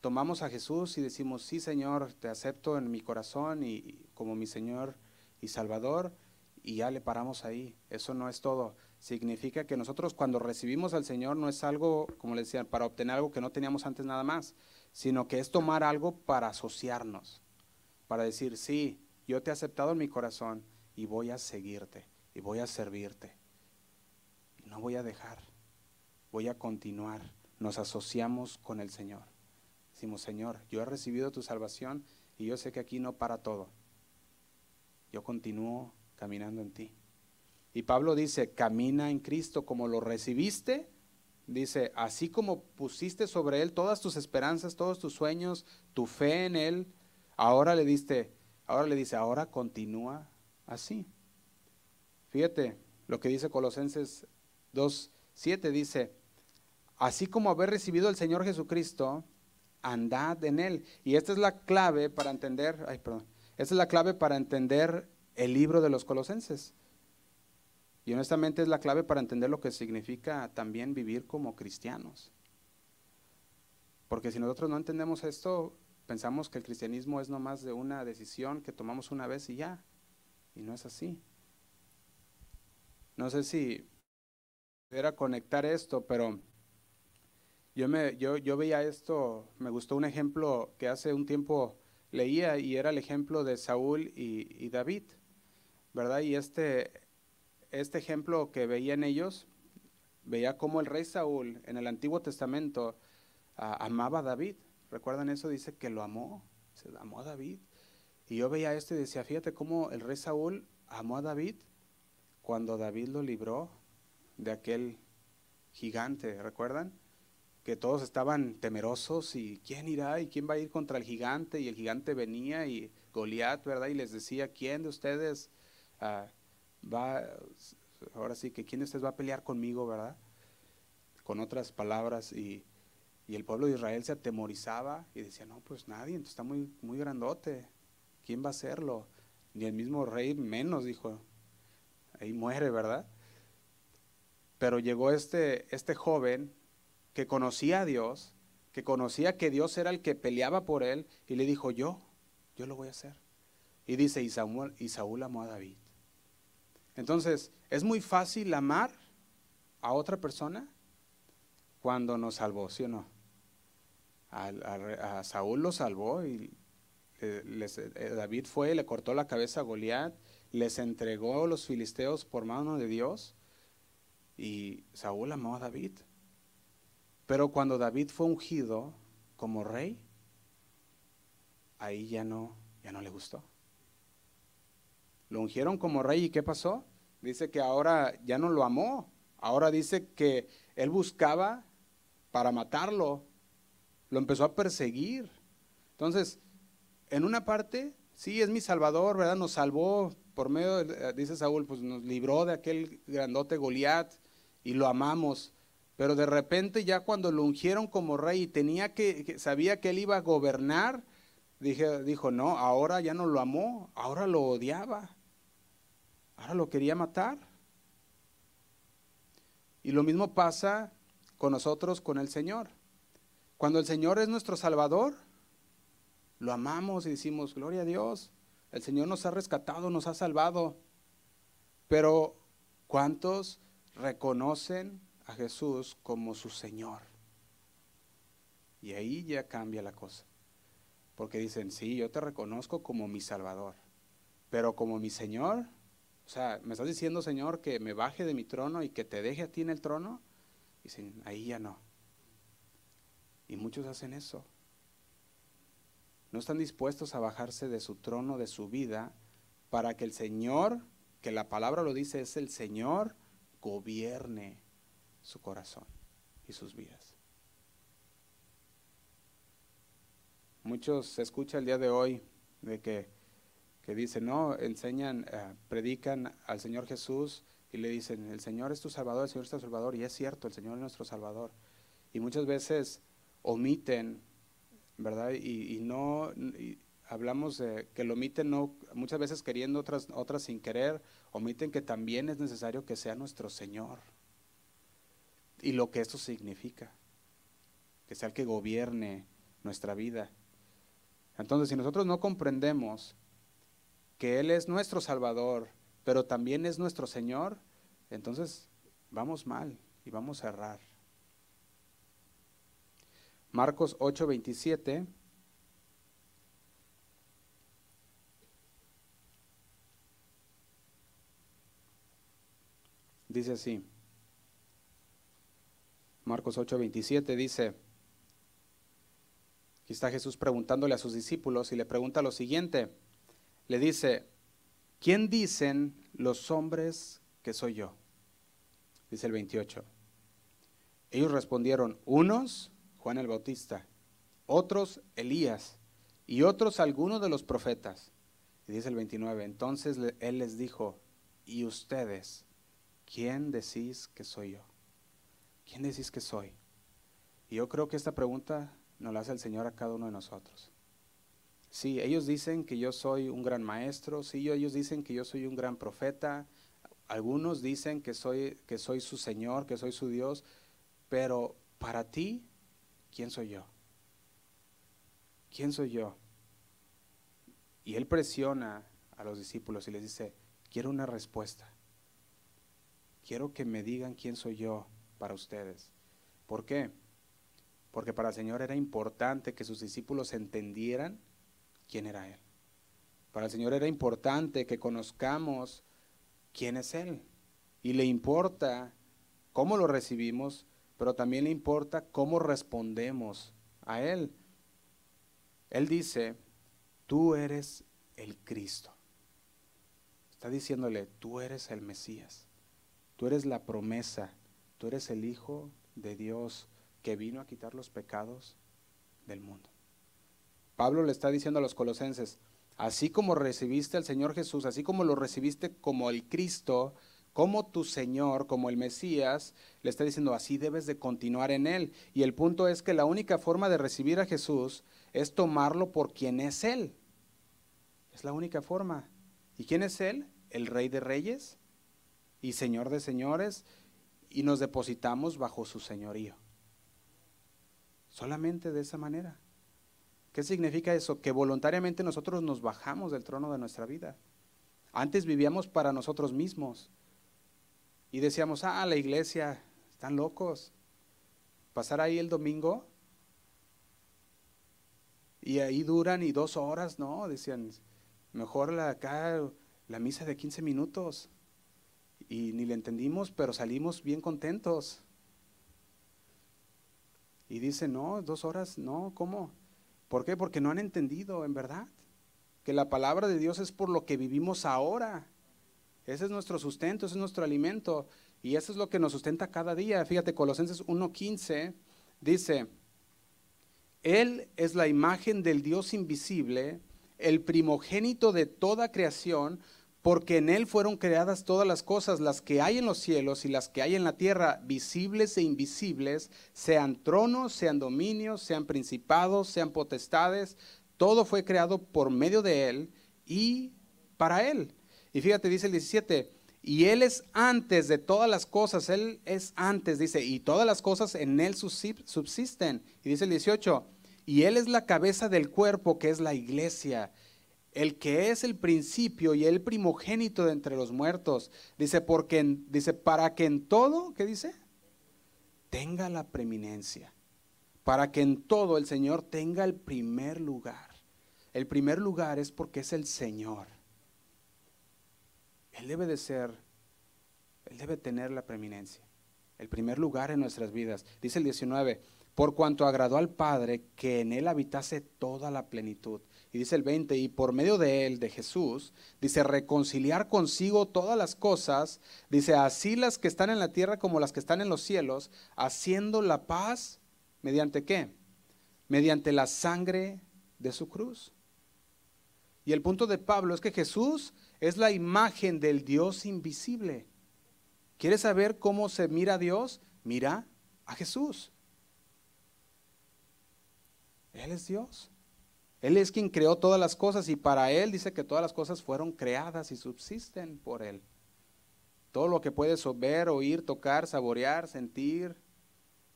tomamos a Jesús y decimos, sí Señor, te acepto en mi corazón y, como mi Señor y Salvador, y ya le paramos ahí. Eso no es todo. Significa que nosotros cuando recibimos al Señor no es algo, como le decía, para obtener algo que no teníamos antes nada más, sino que es tomar algo para asociarnos para decir, sí, yo te he aceptado en mi corazón y voy a seguirte y voy a servirte. No voy a dejar, voy a continuar. Nos asociamos con el Señor. Decimos, Señor, yo he recibido tu salvación y yo sé que aquí no para todo. Yo continúo caminando en ti. Y Pablo dice, camina en Cristo como lo recibiste. Dice, así como pusiste sobre Él todas tus esperanzas, todos tus sueños, tu fe en Él, Ahora le diste, ahora le dice, ahora continúa así. Fíjate lo que dice Colosenses 2:7 dice, así como haber recibido al Señor Jesucristo, andad en él. Y esta es la clave para entender, ay, perdón, esta es la clave para entender el libro de los Colosenses. Y honestamente es la clave para entender lo que significa también vivir como cristianos. Porque si nosotros no entendemos esto, Pensamos que el cristianismo es nomás de una decisión que tomamos una vez y ya. Y no es así. No sé si era conectar esto, pero yo, me, yo, yo veía esto, me gustó un ejemplo que hace un tiempo leía y era el ejemplo de Saúl y, David, ¿verdad? Y este, este ejemplo que veía en ellos, veía cómo el rey Saúl en el Antiguo Testamento ah, amaba a David. ¿Recuerdan eso? Dice que lo amó, se amó a David. Y yo veía esto y decía, fíjate cómo el rey Saúl amó a David cuando David lo libró de aquel gigante, ¿recuerdan? Que todos estaban temerosos y quién irá y quién va a ir contra el gigante y el gigante venía y Goliat, ¿verdad? Y les decía, ¿quién de ustedes ah, va, ahora sí que quién de ustedes va a pelear conmigo, ¿verdad? Con otras palabras y y el pueblo de Israel se atemorizaba y decía, no, pues nadie, entonces está muy, muy grandote. ¿Quién va a hacerlo? Ni el mismo rey menos, dijo. Ahí muere, ¿verdad? Pero llegó este, este joven que conocía a Dios, que conocía que Dios era el que peleaba por él, y le dijo, yo, yo lo voy a hacer. Y dice, y y Saúl amó a David. Entonces, ¿es muy fácil amar a otra persona cuando nos salvó, sí o no? a, Saúl lo salvó y eh, David fue, le cortó la cabeza a Goliat, les entregó los filisteos por mano de Dios y Saúl amó a David. Pero cuando David fue ungido como rey, ahí ya no, ya no le gustó. Lo ungieron como rey y ¿qué pasó? Dice que ahora ya no lo amó. Ahora dice que él buscaba para matarlo. Lo empezó a perseguir. Entonces, en una parte, sí, es mi salvador, ¿verdad? Nos salvó por medio, eh, dice Saúl, pues nos libró de aquel grandote Goliat y lo amamos. Pero de repente ya cuando lo ungieron como rey y tenía que, sabía que él iba a gobernar, dije, dijo, no, ahora ya no lo amó, ahora lo odiaba, ahora lo quería matar. Y lo mismo pasa con nosotros, con el Señor. Cuando el Señor es nuestro Salvador, lo amamos y decimos, gloria a Dios, el Señor nos ha rescatado, nos ha salvado. Pero ¿cuántos reconocen a Jesús como su Señor? Y ahí ya cambia la cosa. Porque dicen, sí, yo te reconozco como mi Salvador, pero como mi Señor, o sea, ¿me estás diciendo, Señor, que me baje de mi trono y que te deje a ti en el trono? Dicen, ahí ya no. Y muchos hacen eso. No están dispuestos a bajarse de su trono, de su vida, para que el Señor, que la palabra lo dice, es el Señor, gobierne su corazón y sus vidas. Muchos se escucha el día de hoy de que, que dicen, no, enseñan, eh, predican al Señor Jesús y le dicen, el Señor es tu Salvador, el Señor es tu Salvador, y es cierto, el Señor es nuestro Salvador. Y muchas veces omiten, ¿verdad? Y, no, hablamos de que lo omiten, no, muchas veces queriendo, otras, otras sin querer, omiten que también es necesario que sea nuestro Señor. Y lo que esto significa, que sea el que gobierne nuestra vida. Entonces, si nosotros no comprendemos que Él es nuestro Salvador, pero también es nuestro Señor, entonces vamos mal y vamos a errar. Marcos 8:27 dice así. Marcos 8:27 dice, Aquí está Jesús preguntándole a sus discípulos y le pregunta lo siguiente. Le dice, ¿quién dicen los hombres que soy yo? Dice el 28. Ellos respondieron, unos, Juan el Bautista, otros, Elías, y otros, algunos de los profetas. Y dice el 29, entonces él les dijo, ¿y ustedes quién decís que soy yo? ¿Quién decís que soy? Y yo creo que esta pregunta nos la hace el Señor a cada uno de nosotros. Sí, ellos dicen que yo soy un gran maestro, sí, ellos dicen que yo soy un gran profeta, algunos dicen que soy, que soy su Señor, que soy su Dios, pero para ti, ¿quién soy yo? ¿Quién soy yo? Y él presiona a los discípulos y les dice, quiero una respuesta. Quiero que me digan quién soy yo para ustedes. ¿Por qué? porque para el Señor era importante que sus discípulos entendieran quién era Él. Para el Señor era importante que conozcamos quién es Él. Y le importa cómo lo recibimos, pero también le importa cómo respondemos a Él. Él dice, tú eres el Cristo. Está diciéndole, tú eres el Mesías, tú eres la promesa, tú eres el Hijo de Dios que vino a quitar los pecados del mundo. Pablo le está diciendo a los colosenses, así como recibiste al Señor Jesús, así como lo recibiste como el Cristo, como tu Señor, como el Mesías, le está diciendo, así debes de continuar en Él. Y el punto es que la única forma de recibir a Jesús es tomarlo por quien es Él. Es la única forma. ¿Y quién es Él? El Rey de Reyes y Señor de Señores, y nos depositamos bajo su señorío. Solamente de esa manera. ¿Qué significa eso? Que voluntariamente nosotros nos bajamos del trono de nuestra vida. Antes vivíamos para nosotros mismos y decíamos, ah, la iglesia, están locos. Pasar ahí el domingo y ahí duran y dos horas, ¿no? Decían, mejor la, acá la misa de 15 minutos. Y ni le entendimos, pero salimos bien contentos. Y dice, no, dos horas, no, ¿cómo? ¿Por qué? Porque no han entendido, en verdad, que la palabra de Dios es por lo que vivimos ahora. Ese es nuestro sustento, ese es nuestro alimento. Y eso es lo que nos sustenta cada día. Fíjate, Colosenses 1.15 dice, Él es la imagen del Dios invisible, el primogénito de toda creación, porque en Él fueron creadas todas las cosas, las que hay en los cielos y las que hay en la tierra, visibles e invisibles, sean tronos, sean dominios, sean principados, sean potestades, todo fue creado por medio de Él y para Él. Y fíjate, dice el 17, y Él es antes de todas las cosas, Él es antes, dice, y todas las cosas en Él subsisten. Y dice el 18, y Él es la cabeza del cuerpo que es la iglesia el que es el principio y el primogénito de entre los muertos. Dice, porque dice, para que en todo, ¿qué dice? Tenga la preeminencia. Para que en todo el Señor tenga el primer lugar. El primer lugar es porque es el Señor. Él debe de ser, Él debe tener la preeminencia. El primer lugar en nuestras vidas. Dice el 19, por cuanto agradó al Padre que en Él habitase toda la plenitud y dice el 20, y por medio de él, de Jesús, dice, reconciliar consigo todas las cosas, dice, así las que están en la tierra como las que están en los cielos, haciendo la paz, ¿mediante qué? Mediante la sangre de su cruz. Y el punto de Pablo es que Jesús es la imagen del Dios invisible. ¿Quieres saber cómo se mira a Dios? Mira a Jesús. Él es Dios. Él es quien creó todas las cosas y para Él dice que todas las cosas fueron creadas y subsisten por Él. Todo lo que puedes ver, oír, tocar, saborear, sentir,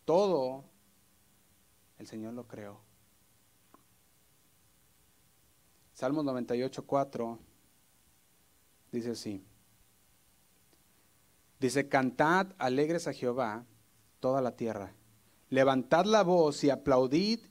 todo, el Señor lo creó. Salmos 98, 4 dice así. Dice, cantad alegres a Jehová toda la tierra. Levantad la voz y aplaudid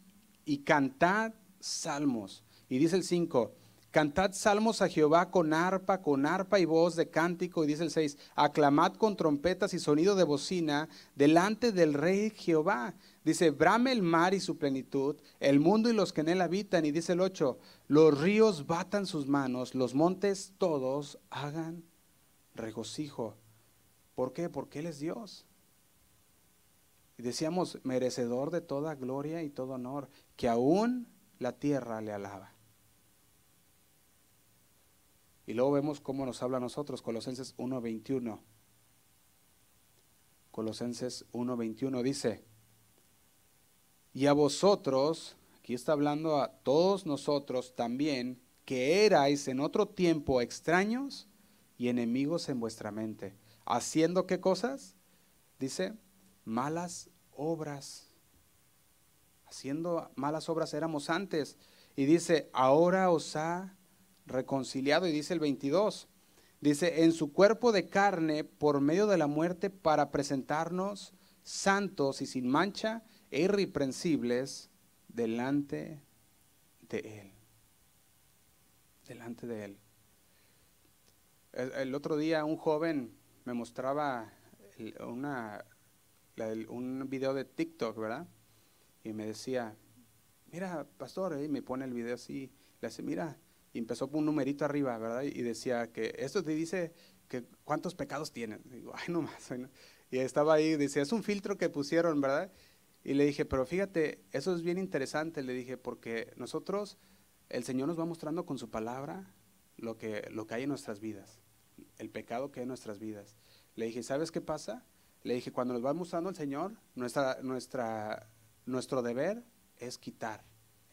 y cantad salmos. Y dice el 5, cantad salmos a Jehová con arpa, con arpa y voz de cántico. Y dice el 6, aclamad con trompetas y sonido de bocina delante del rey Jehová. Dice, brame el mar y su plenitud, el mundo y los que en él habitan. Y dice el 8, los ríos batan sus manos, los montes todos hagan regocijo. ¿Por qué? Porque Él es Dios. Y decíamos, merecedor de toda gloria y todo honor, que aún la tierra le alaba. Y luego vemos cómo nos habla a nosotros, Colosenses 1.21. Colosenses 1.21 dice, y a vosotros, aquí está hablando a todos nosotros también, que erais en otro tiempo extraños y enemigos en vuestra mente, haciendo qué cosas? Dice, malas obras haciendo malas obras éramos antes. Y dice, ahora os ha reconciliado. Y dice el 22, dice, en su cuerpo de carne por medio de la muerte para presentarnos santos y sin mancha e irreprensibles delante de Él. Delante de Él. El, otro día un joven me mostraba una, un video de TikTok, ¿verdad? Y me decía, mira, pastor, y me pone el video así, le hace, mira, y empezó con un numerito arriba, ¿verdad? Y decía que esto te dice que cuántos pecados tienes. Y digo, ay, no más. Y estaba ahí, decía, es un filtro que pusieron, ¿verdad? Y le dije, pero fíjate, eso es bien interesante, le dije, porque nosotros, el Señor nos va mostrando con su palabra lo que, lo que hay en nuestras vidas, el pecado que hay en nuestras vidas. Le dije, ¿sabes qué pasa? Le dije, cuando nos va mostrando el Señor, nuestra, nuestra nuestro deber es quitar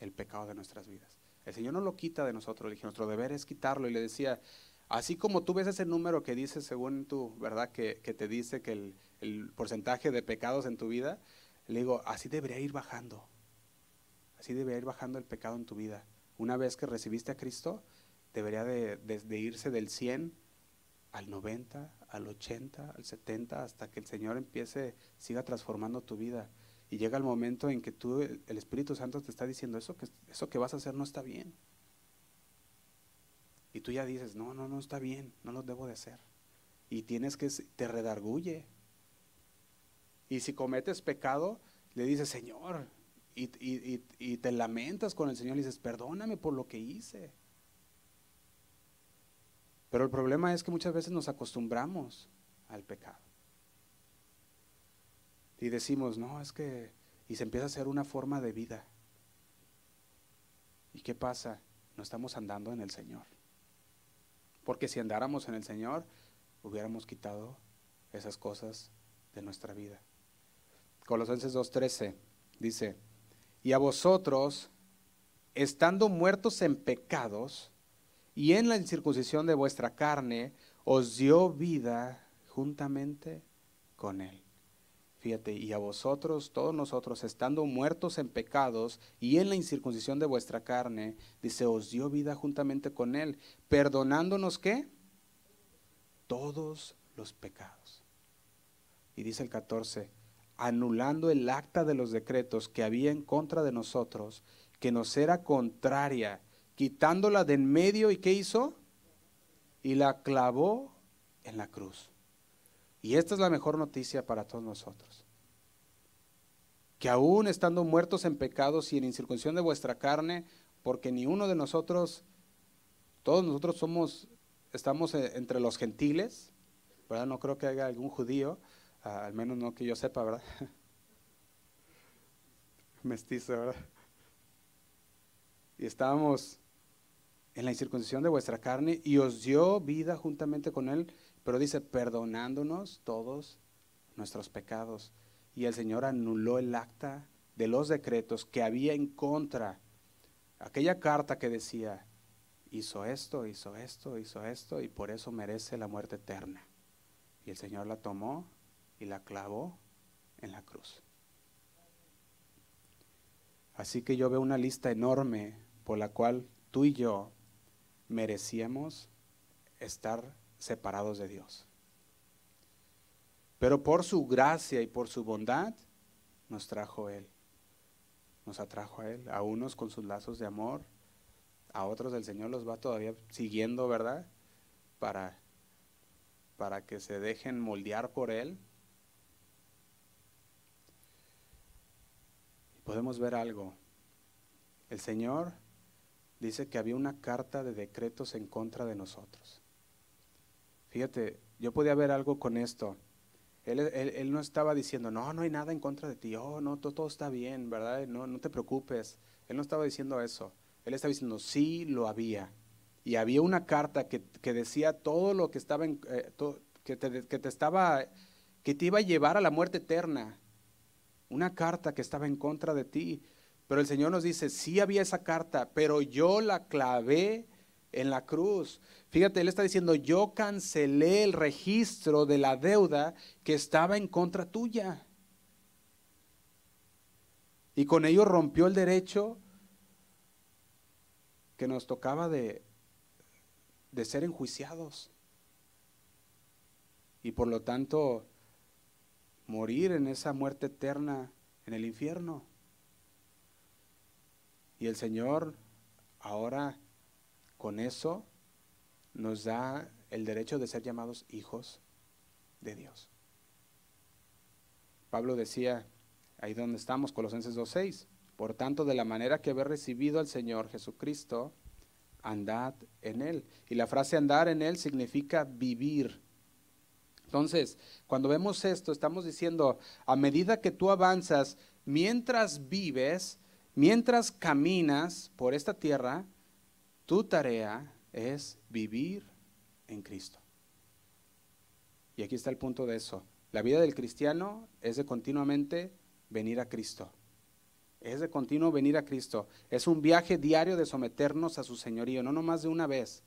el pecado de nuestras vidas. El Señor no lo quita de nosotros, le dije, nuestro deber es quitarlo. Y le decía, así como tú ves ese número que dice, según tú, ¿verdad? Que, te dice que el, el, porcentaje de pecados en tu vida, le digo, así debería ir bajando. Así debería ir bajando el pecado en tu vida. Una vez que recibiste a Cristo, debería de, de irse del 100 al 90, al 80, al 70, hasta que el Señor empiece, siga transformando tu vida. Y llega el momento en que tú, el Espíritu Santo te está diciendo, eso que, eso que vas a hacer no está bien. Y tú ya dices, no, no, no está bien, no lo debo de hacer. Y tienes que, te redarguye. Y si cometes pecado, le dices, Señor, y, te lamentas con el Señor y dices, perdóname por lo que hice. Pero el problema es que muchas veces nos acostumbramos al pecado. Y decimos, no, es que, y se empieza a hacer una forma de vida. ¿Y qué pasa? No estamos andando en el Señor. Porque si andáramos en el Señor, hubiéramos quitado esas cosas de nuestra vida. Colosenses 2.13 dice, y a vosotros, estando muertos en pecados y en la incircuncisión de vuestra carne, os dio vida juntamente con él. Fíjate, y a vosotros, todos nosotros, estando muertos en pecados y en la incircuncisión de vuestra carne, dice, os dio vida juntamente con él, perdonándonos qué? Todos los pecados. Y dice el 14, anulando el acta de los decretos que había en contra de nosotros, que nos era contraria, quitándola de en medio y ¿qué hizo? Y la clavó en la cruz. Y esta es la mejor noticia para todos nosotros. Que aún estando muertos en pecados y en incircuncisión de vuestra carne, porque ni uno de nosotros, todos nosotros somos, estamos eh, entre los gentiles, ¿verdad? No creo que haya algún judío, al menos no que yo sepa, ¿verdad? Mestizo, ¿verdad? Y estábamos en la incircuncisión de vuestra carne y os dio vida juntamente con él, pero dice, perdonándonos todos nuestros pecados. Y el Señor anuló el acta de los decretos que había en contra. Aquella carta que decía, hizo esto, hizo esto, hizo esto, y por eso merece la muerte eterna. Y el Señor la tomó y la clavó en la cruz. Así que yo veo una lista enorme por la cual tú y yo merecíamos estar separados de Dios. Pero por su gracia y por su bondad nos trajo Él. Nos atrajo a Él, a unos con sus lazos de amor, a otros el Señor los va todavía siguiendo, ¿verdad? Para, para que se dejen moldear por Él podemos ver algo. El Señor dice que había una carta de decretos en contra de nosotros. Fíjate, yo podía ver algo con esto. Él, no estaba diciendo, no, no hay nada en contra de ti, oh, no, todo, está bien, ¿verdad? No, no te preocupes. Él no estaba diciendo eso. Él estaba diciendo, sí, lo había. Y había una carta que, decía todo lo que estaba, en, eh, que, que te estaba, que te iba a llevar a la muerte eterna una carta que estaba en contra de ti. Pero el Señor nos dice, sí había esa carta, pero yo la clavé en la cruz. Fíjate, Él está diciendo, yo cancelé el registro de la deuda que estaba en contra tuya. Y con ello rompió el derecho que nos tocaba de, de ser enjuiciados. Y por lo tanto, morir en esa muerte eterna en el infierno. Y el Señor ahora con eso nos da el derecho de ser llamados hijos de Dios. Pablo decía, ahí donde estamos, Colosenses 2.6, por tanto, de la manera que habéis recibido al Señor Jesucristo, andad en Él. Y la frase andar en Él significa vivir entonces, cuando vemos esto, estamos diciendo, a medida que tú avanzas, mientras vives, mientras caminas por esta tierra, tu tarea es vivir en Cristo. Y aquí está el punto de eso. La vida del cristiano es de continuamente venir a Cristo. Es de continuo venir a Cristo. Es un viaje diario de someternos a su señorío, no nomás de una vez.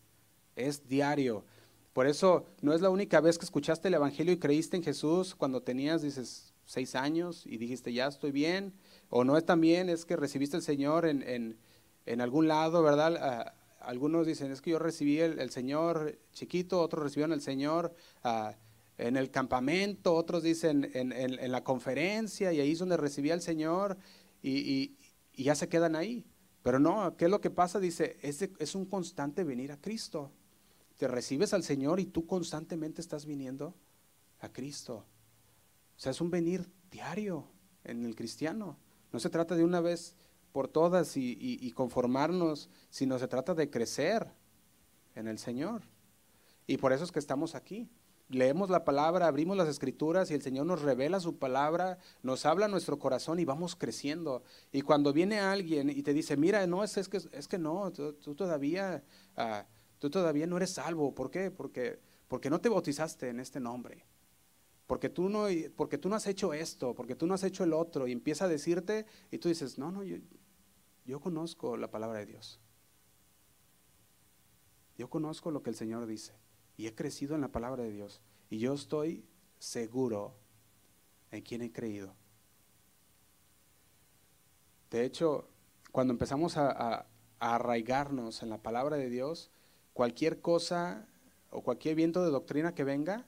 Es diario. Por eso no es la única vez que escuchaste el Evangelio y creíste en Jesús cuando tenías, dices, seis años y dijiste, ya estoy bien. O no es también, es que recibiste el Señor en, en, algún lado, ¿verdad? Algunos dicen, es que yo recibí el, Señor chiquito, otros recibieron el Señor ah, en el campamento, otros dicen en, en, la conferencia y ahí es donde recibí al Señor y, y, ya se quedan ahí. Pero no, ¿qué es lo que pasa? Dice, es, es un constante venir a Cristo te recibes al Señor y tú constantemente estás viniendo a Cristo. O sea, es un venir diario, en el cristiano. No se trata de una vez por todas y, conformarnos, sino se trata de crecer en el Señor. Y por eso es que estamos aquí. Leemos la palabra, abrimos las escrituras y el Señor nos revela su palabra, nos habla nuestro corazón y vamos creciendo. Y cuando viene alguien y te dice, mira, no, es, es, que, es que no, tú, todavía, ah, tú todavía no eres salvo. ¿Por qué? Porque, porque no te bautizaste en este nombre porque tú, no, porque tú no has hecho esto, porque tú no has hecho el otro, y empieza a decirte, y tú dices, no, no, yo, yo conozco la palabra de Dios. Yo conozco lo que el Señor dice, y he crecido en la palabra de Dios, y yo estoy seguro en quien he creído. De hecho, cuando empezamos a, arraigarnos en la palabra de Dios, cualquier cosa o cualquier viento de doctrina que venga,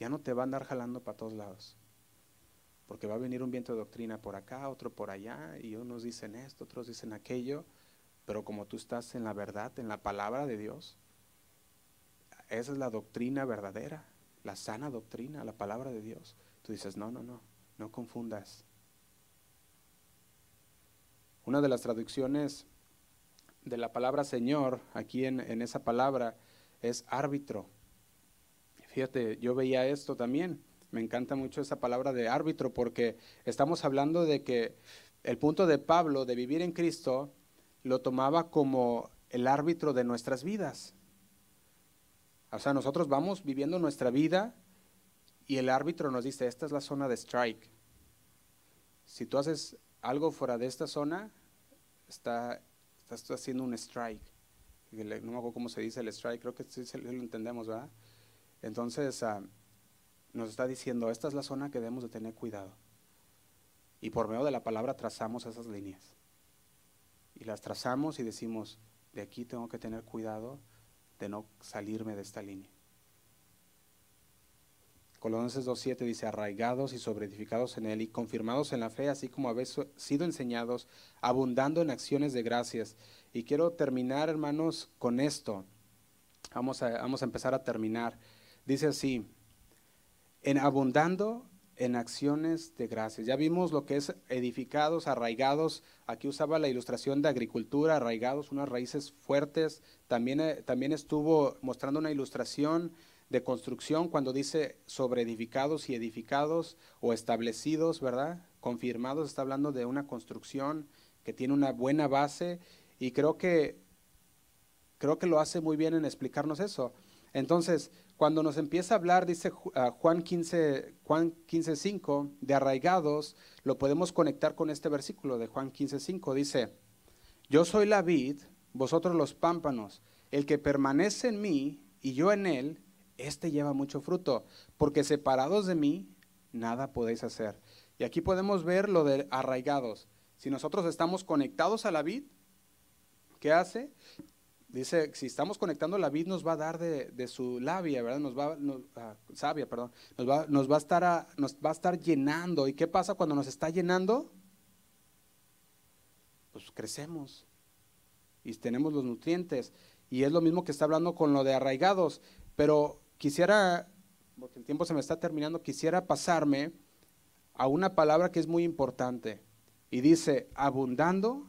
ya no te va a andar jalando para todos lados. Porque va a venir un viento de doctrina por acá, otro por allá, y unos dicen esto, otros dicen aquello, pero como tú estás en la verdad, en la palabra de Dios, esa es la doctrina verdadera, la sana doctrina, la palabra de Dios. Tú dices, no, no, no, no confundas. Una de las traducciones de la palabra Señor, aquí en, en esa palabra, es árbitro. Fíjate, yo veía esto también. Me encanta mucho esa palabra de árbitro porque estamos hablando de que el punto de Pablo de vivir en Cristo lo tomaba como el árbitro de nuestras vidas. O sea, nosotros vamos viviendo nuestra vida y el árbitro nos dice, esta es la zona de strike. Si tú haces algo fuera de esta zona, está, estás haciendo un strike. No me acuerdo cómo se dice el strike, creo que sí lo entendemos, ¿verdad? Entonces, ah, nos está diciendo, esta es la zona que debemos de tener cuidado. Y por medio de la palabra trazamos esas líneas. Y las trazamos y decimos, de aquí tengo que tener cuidado de no salirme de esta línea. Colosenses 2.7 dice, arraigados y sobreedificados en él y confirmados en la fe, así como habéis sido enseñados, abundando en acciones de gracias. Y quiero terminar, hermanos, con esto. Vamos a, vamos a empezar a terminar. Dice así, en abundando en acciones de gracias. Ya vimos lo que es edificados, arraigados. Aquí usaba la ilustración de agricultura, arraigados, unas raíces fuertes. También, eh, también estuvo mostrando una ilustración de construcción cuando dice sobre edificados y edificados o establecidos, ¿verdad? Confirmados, está hablando de una construcción que tiene una buena base y creo que creo que lo hace muy bien en explicarnos eso. Entonces, cuando nos empieza a hablar, dice Juan 15, Juan 15, 5, de arraigados, lo podemos conectar con este versículo de Juan 15, 5. Dice, yo soy la vid, vosotros los pámpanos, el que permanece en mí y yo en él, este lleva mucho fruto, porque separados de mí, nada podéis hacer. Y aquí podemos ver lo de arraigados. Si nosotros estamos conectados a la vid, ¿qué hace? Dice, si estamos conectando la vid nos va a dar de, su labia, ¿verdad? Nos va, ah, sabia, perdón. Nos va, nos, va a estar nos va a estar llenando. ¿Y qué pasa cuando nos está llenando? Pues crecemos y tenemos los nutrientes. Y es lo mismo que está hablando con lo de arraigados. Pero quisiera, porque el tiempo se me está terminando, quisiera pasarme a una palabra que es muy importante. Y dice, abundando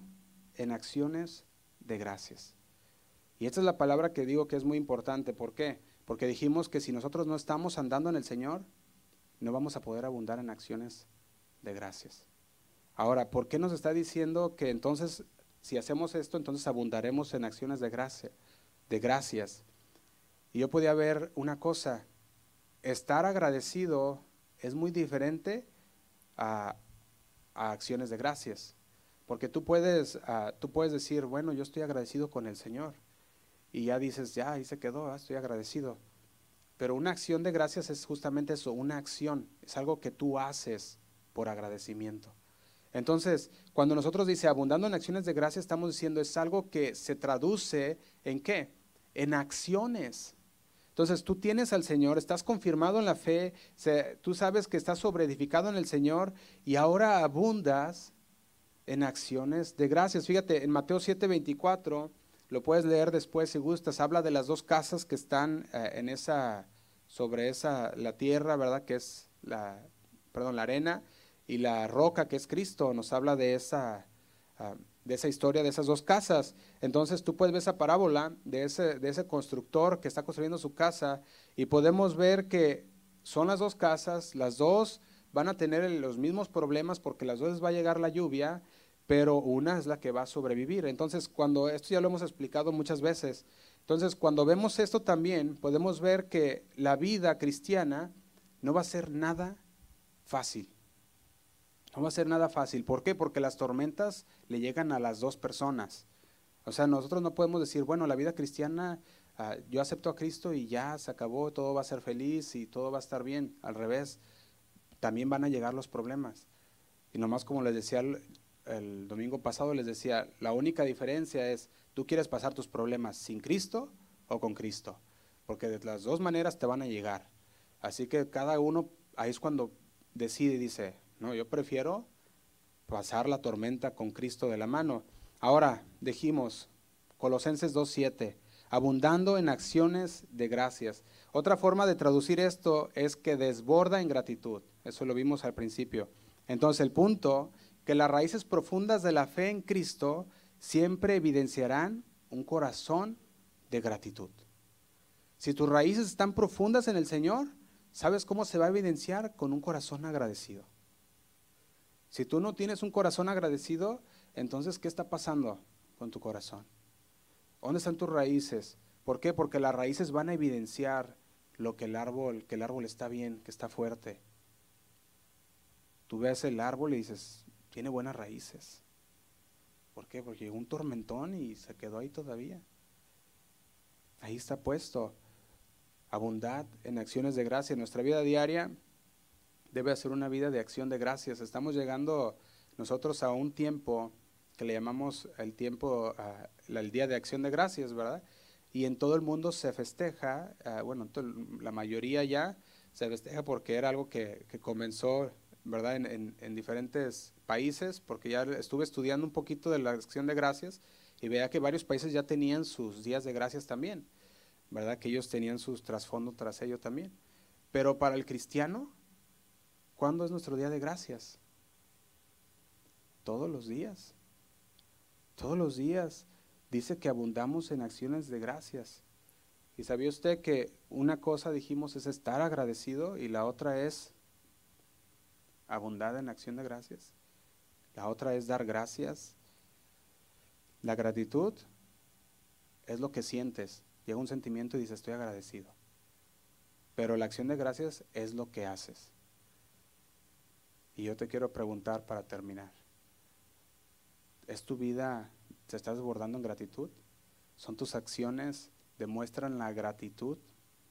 en acciones de gracias. Y esta es la palabra que digo que es muy importante. ¿Por qué? Porque dijimos que si nosotros no estamos andando en el Señor, no vamos a poder abundar en acciones de gracias. Ahora, ¿por qué nos está diciendo que entonces, si hacemos esto, entonces abundaremos en acciones de gracia, de gracias? Y yo podía ver una cosa, estar agradecido es muy diferente a, acciones de gracias. Porque tú puedes, ah, tú puedes decir, bueno, yo estoy agradecido con el Señor y ya dices, ya, ahí se quedó, ah, estoy agradecido. Pero una acción de gracias es justamente eso, una acción, es algo que tú haces por agradecimiento. Entonces, cuando nosotros dice abundando en acciones de gracia, estamos diciendo es algo que se traduce en qué? En acciones. Entonces, tú tienes al Señor, estás confirmado en la fe, tú sabes que estás sobreedificado en el Señor y ahora abundas en acciones de gracias. Fíjate, en Mateo 7:24 lo puedes leer después si gustas. Habla de las dos casas que están eh, en esa, sobre esa, la tierra, ¿verdad? Que es la, perdón, la arena. y la roca que es Cristo nos habla de esa, ah, de esa historia de esas dos casas. Entonces tú puedes ver esa parábola de ese, de ese constructor que está construyendo su casa y podemos ver que son las dos casas, las dos van a tener los mismos problemas porque las dos va a llegar la lluvia, pero una es la que va a sobrevivir. Entonces, cuando esto ya lo hemos explicado muchas veces, entonces cuando vemos esto también podemos ver que la vida cristiana no va a ser nada fácil. No va a ser nada fácil. ¿Por qué? Porque las tormentas le llegan a las dos personas. O sea, nosotros no podemos decir, bueno, la vida cristiana, ah, yo acepto a Cristo y ya se acabó, todo va a ser feliz y todo va a estar bien. Al revés, también van a llegar los problemas. Y nomás como les decía el, domingo pasado, les decía, la única diferencia es, tú quieres pasar tus problemas sin Cristo o con Cristo. Porque de las dos maneras te van a llegar. Así que cada uno, ahí es cuando decide y dice, no, yo prefiero pasar la tormenta con Cristo de la mano. Ahora, dijimos, Colosenses 2.7, abundando en acciones de gracias. Otra forma de traducir esto es que desborda en gratitud. Eso lo vimos al principio. Entonces, el punto, que las raíces profundas de la fe en Cristo siempre evidenciarán un corazón de gratitud. Si tus raíces están profundas en el Señor, ¿sabes cómo se va a evidenciar? Con un corazón agradecido. Si tú no tienes un corazón agradecido, entonces, ¿qué está pasando con tu corazón? ¿Dónde están tus raíces? ¿Por qué? Porque las raíces van a evidenciar lo que el árbol, que el árbol está bien, que está fuerte. Tú ves el árbol y dices, tiene buenas raíces. ¿Por qué? Porque llegó un tormentón y se quedó ahí todavía. Ahí está puesto. Abundad en acciones de gracia. Nuestra vida diaria debe ser una vida de acción de gracias. Estamos llegando nosotros a un tiempo que le llamamos el tiempo, el día de acción de gracias, ¿verdad? Y en todo el mundo se festeja, ah, bueno, la mayoría ya se festeja porque era algo que, comenzó, ¿verdad? En, diferentes países, porque ya estuve estudiando un poquito de la acción de gracias y veía que varios países ya tenían sus días de gracias también, ¿verdad? Que ellos tenían sus trasfondos tras ello también. Pero para el cristiano, ¿cuándo es nuestro día de gracias? Todos los días. Todos los días dice que abundamos en acciones de gracias. ¿Y sabía usted que una cosa dijimos es estar agradecido y la otra es abundar en acción de gracias? La otra es dar gracias. La gratitud es lo que sientes. Llega un sentimiento y dices, estoy agradecido. Pero la acción de gracias es lo que haces. Y yo te quiero preguntar para terminar. ¿Es tu vida, te estás desbordando en gratitud? ¿Son tus acciones, demuestran la gratitud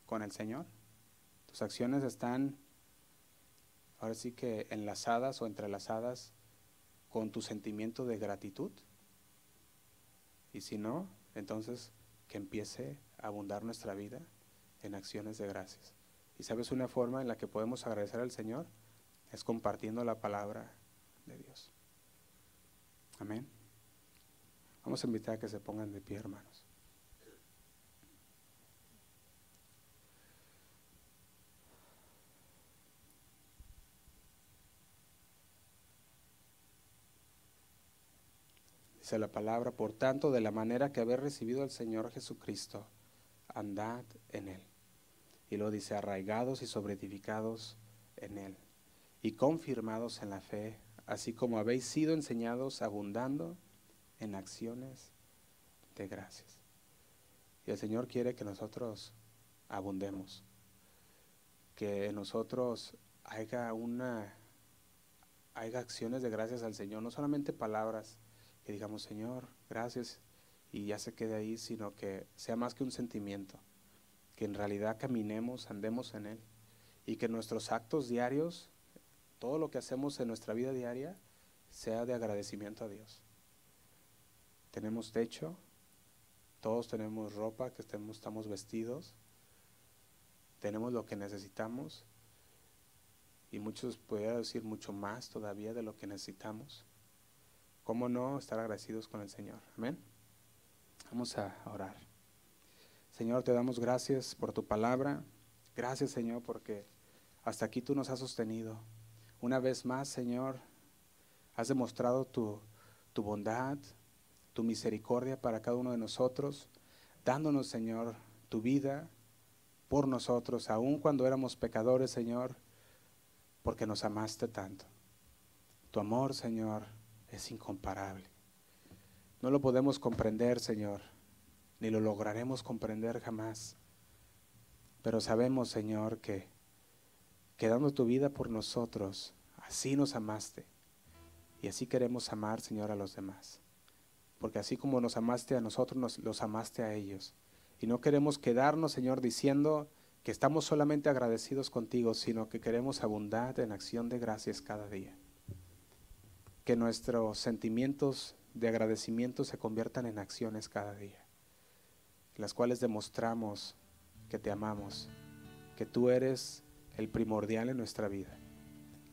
con el Señor? ¿Tus acciones están ahora sí que enlazadas o entrelazadas con tu sentimiento de gratitud? Y si no, entonces que empiece a abundar nuestra vida en acciones de gracias. ¿Y sabes una forma en la que podemos agradecer al Señor? Es compartiendo la palabra de Dios. Amén. Vamos a invitar a que se pongan de pie, hermanos. Dice la palabra, por tanto, de la manera que habéis recibido al Señor Jesucristo, andad en Él. Y lo dice, arraigados y sobreedificados en Él, y confirmados en la fe, así como habéis sido enseñados, abundando en acciones de gracias. Y el Señor quiere que nosotros abundemos, que nosotros haya una haya acciones de gracias al Señor, no solamente palabras, que digamos, Señor, gracias, y ya se quede ahí, sino que sea más que un sentimiento, que en realidad caminemos, andemos en Él, y que nuestros actos diarios, todo lo que hacemos en nuestra vida diaria, sea de agradecimiento a Dios tenemos techo, todos tenemos ropa, que estemos, estamos vestidos, tenemos lo que necesitamos y muchos podrían decir mucho más todavía de lo que necesitamos. ¿Cómo no estar agradecidos con el Señor? Amén. Vamos a orar. Señor, te damos gracias por tu palabra. Gracias, Señor, porque hasta aquí tú nos has sostenido. una vez más, Señor, has demostrado tu, tu bondad, tu misericordia para cada uno de nosotros, dándonos, Señor, tu vida por nosotros, aun cuando éramos pecadores, Señor, porque nos amaste tanto. Tu amor, Señor, es incomparable. No lo podemos comprender, Señor, ni lo lograremos comprender jamás. Pero sabemos, Señor, que, que dando tu vida por nosotros, así nos amaste. Y así queremos amar, Señor, a los demás. Porque así como nos amaste a nosotros, nos, los amaste a ellos. Y no queremos quedarnos, Señor, diciendo que estamos solamente agradecidos contigo, sino que queremos abundar en acción de gracias cada día. Que nuestros sentimientos de agradecimiento se conviertan en acciones cada día, las cuales demostramos que te amamos, que tú eres el primordial en nuestra vida,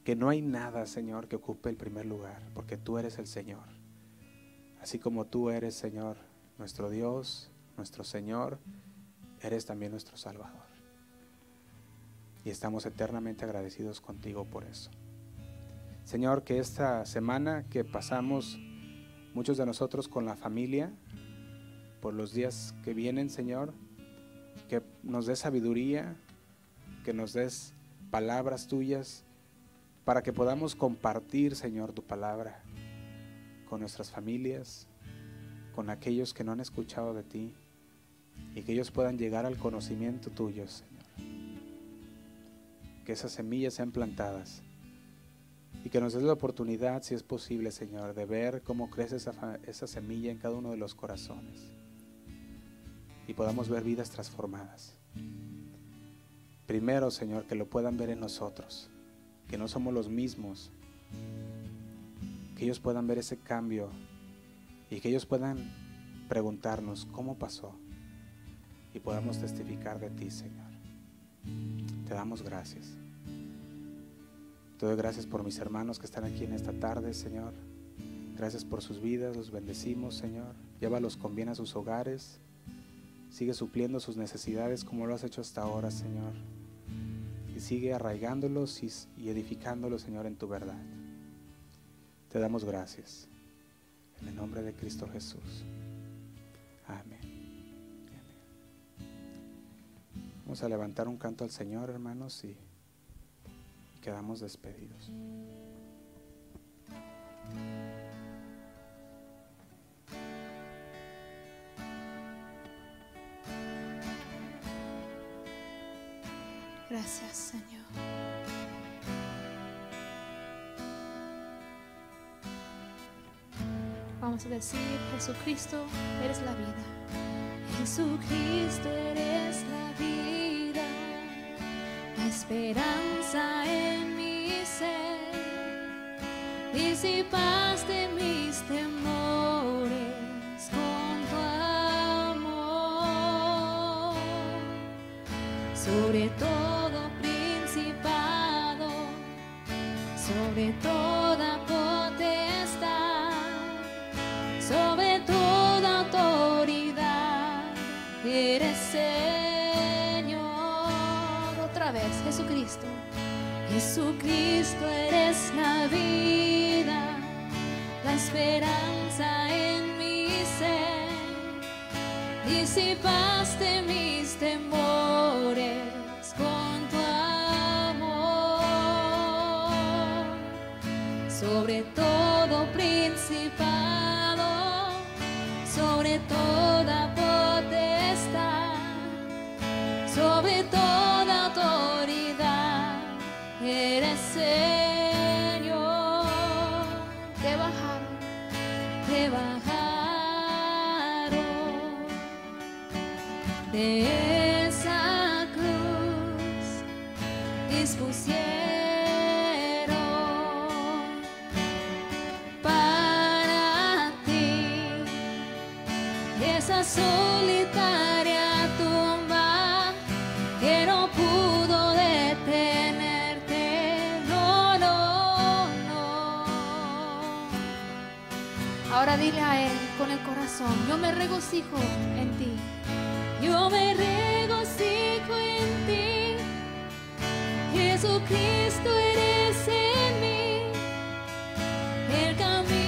que no hay nada, Señor, que ocupe el primer lugar, porque tú eres el Señor. Así como tú eres, Señor, nuestro Dios, nuestro Señor, eres también nuestro Salvador. Y estamos eternamente agradecidos contigo por eso. Señor, que esta semana que pasamos muchos de nosotros con la familia, por los días que vienen, Señor, que nos des sabiduría, que nos des palabras tuyas, para que podamos compartir, Señor, tu palabra con nuestras familias, con aquellos que no han escuchado de ti y que ellos puedan llegar al conocimiento tuyo, Señor. Que esas semillas sean plantadas y que nos des la oportunidad, si es posible, Señor, de ver cómo crece esa, semilla en cada uno de los corazones y podamos ver vidas transformadas. Primero, Señor, que lo puedan ver en nosotros, que no somos los mismos, que ellos puedan ver ese cambio y que ellos puedan preguntarnos cómo pasó y podamos testificar de ti, Señor. Te damos gracias. Te doy gracias por mis hermanos que están aquí en esta tarde, Señor. Gracias por sus vidas, los bendecimos, Señor. Llévalos con bien a sus hogares. Sigue supliendo sus necesidades como lo has hecho hasta ahora, Señor. Y sigue arraigándolos y edificándolos, Señor, en tu verdad. Te damos gracias. En el nombre de Cristo Jesús. Amén. Vamos a levantar un canto al Señor, hermanos, y quedamos despedidos. Gracias, Señor. Vamos a decir, Jesucristo, eres la vida. Jesucristo, eres la vida, esperanza en mi ser. Disipaste mis temores con tu amor. Sobre todo principado, sobre toda Jesucristo, eres la vida, la esperanza en mi ser. Disipaste mis temores con tu amor. Sobre todo principado, sobre toda eres Señor. Te bajaron, te bajaron de esa cruz dispusieron para ti esa solitaria Yo me regocijo en ti. Yo me regocijo en ti. Jesucristo eres en mí. El camino.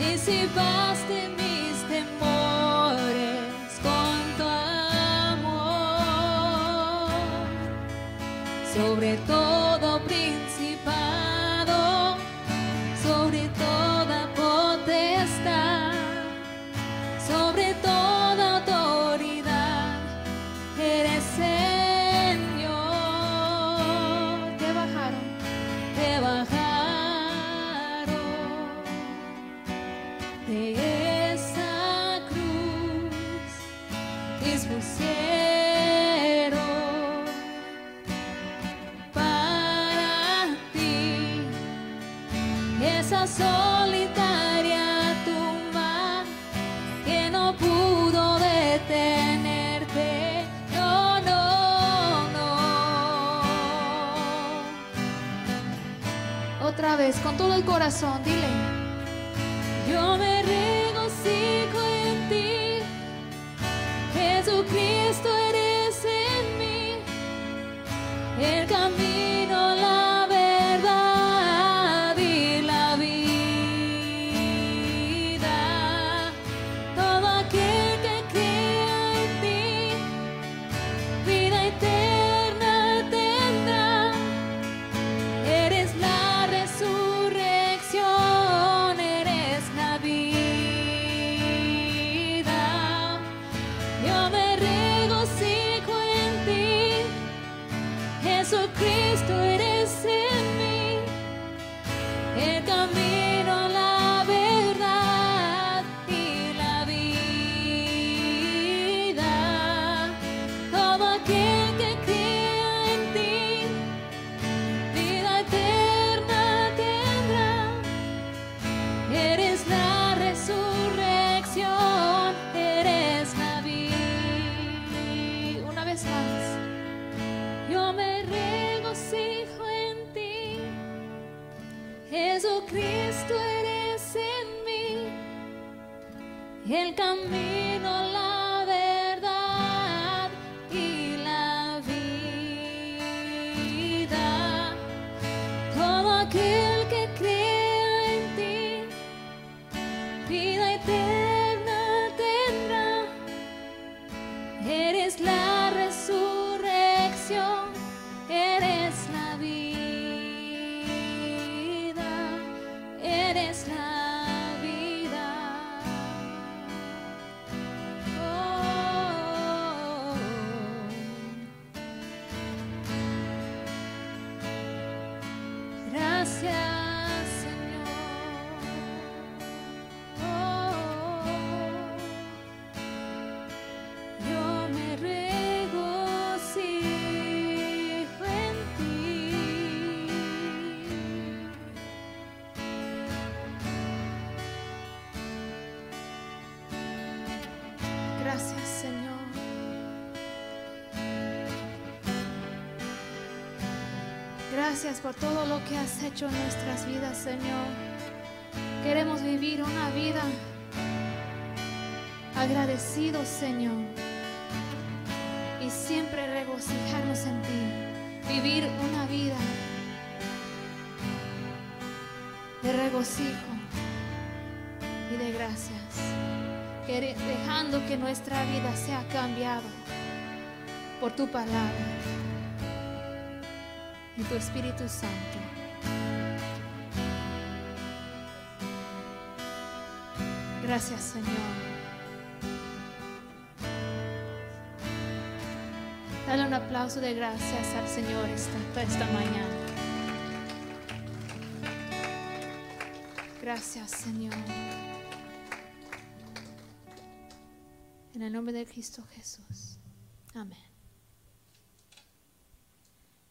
Y si baste mis temores con tu amor, sobre todo con todo el corazón, dile. Yo me regocijo en ti, Jesucristo eres en mí el camino, el camino, la Gracias por todo lo que has hecho en nuestras vidas, Señor. Queremos vivir una vida agradecidos, Señor, y siempre regocijarnos en ti, vivir una vida de regocijo y de gracias, dejando que nuestra vida sea cambiada por tu palabra tu Espíritu Santo. Gracias, Señor. Dale un aplauso de gracias al Señor esta, esta mañana. Gracias, Señor. En el nombre de Cristo Jesús. Amén.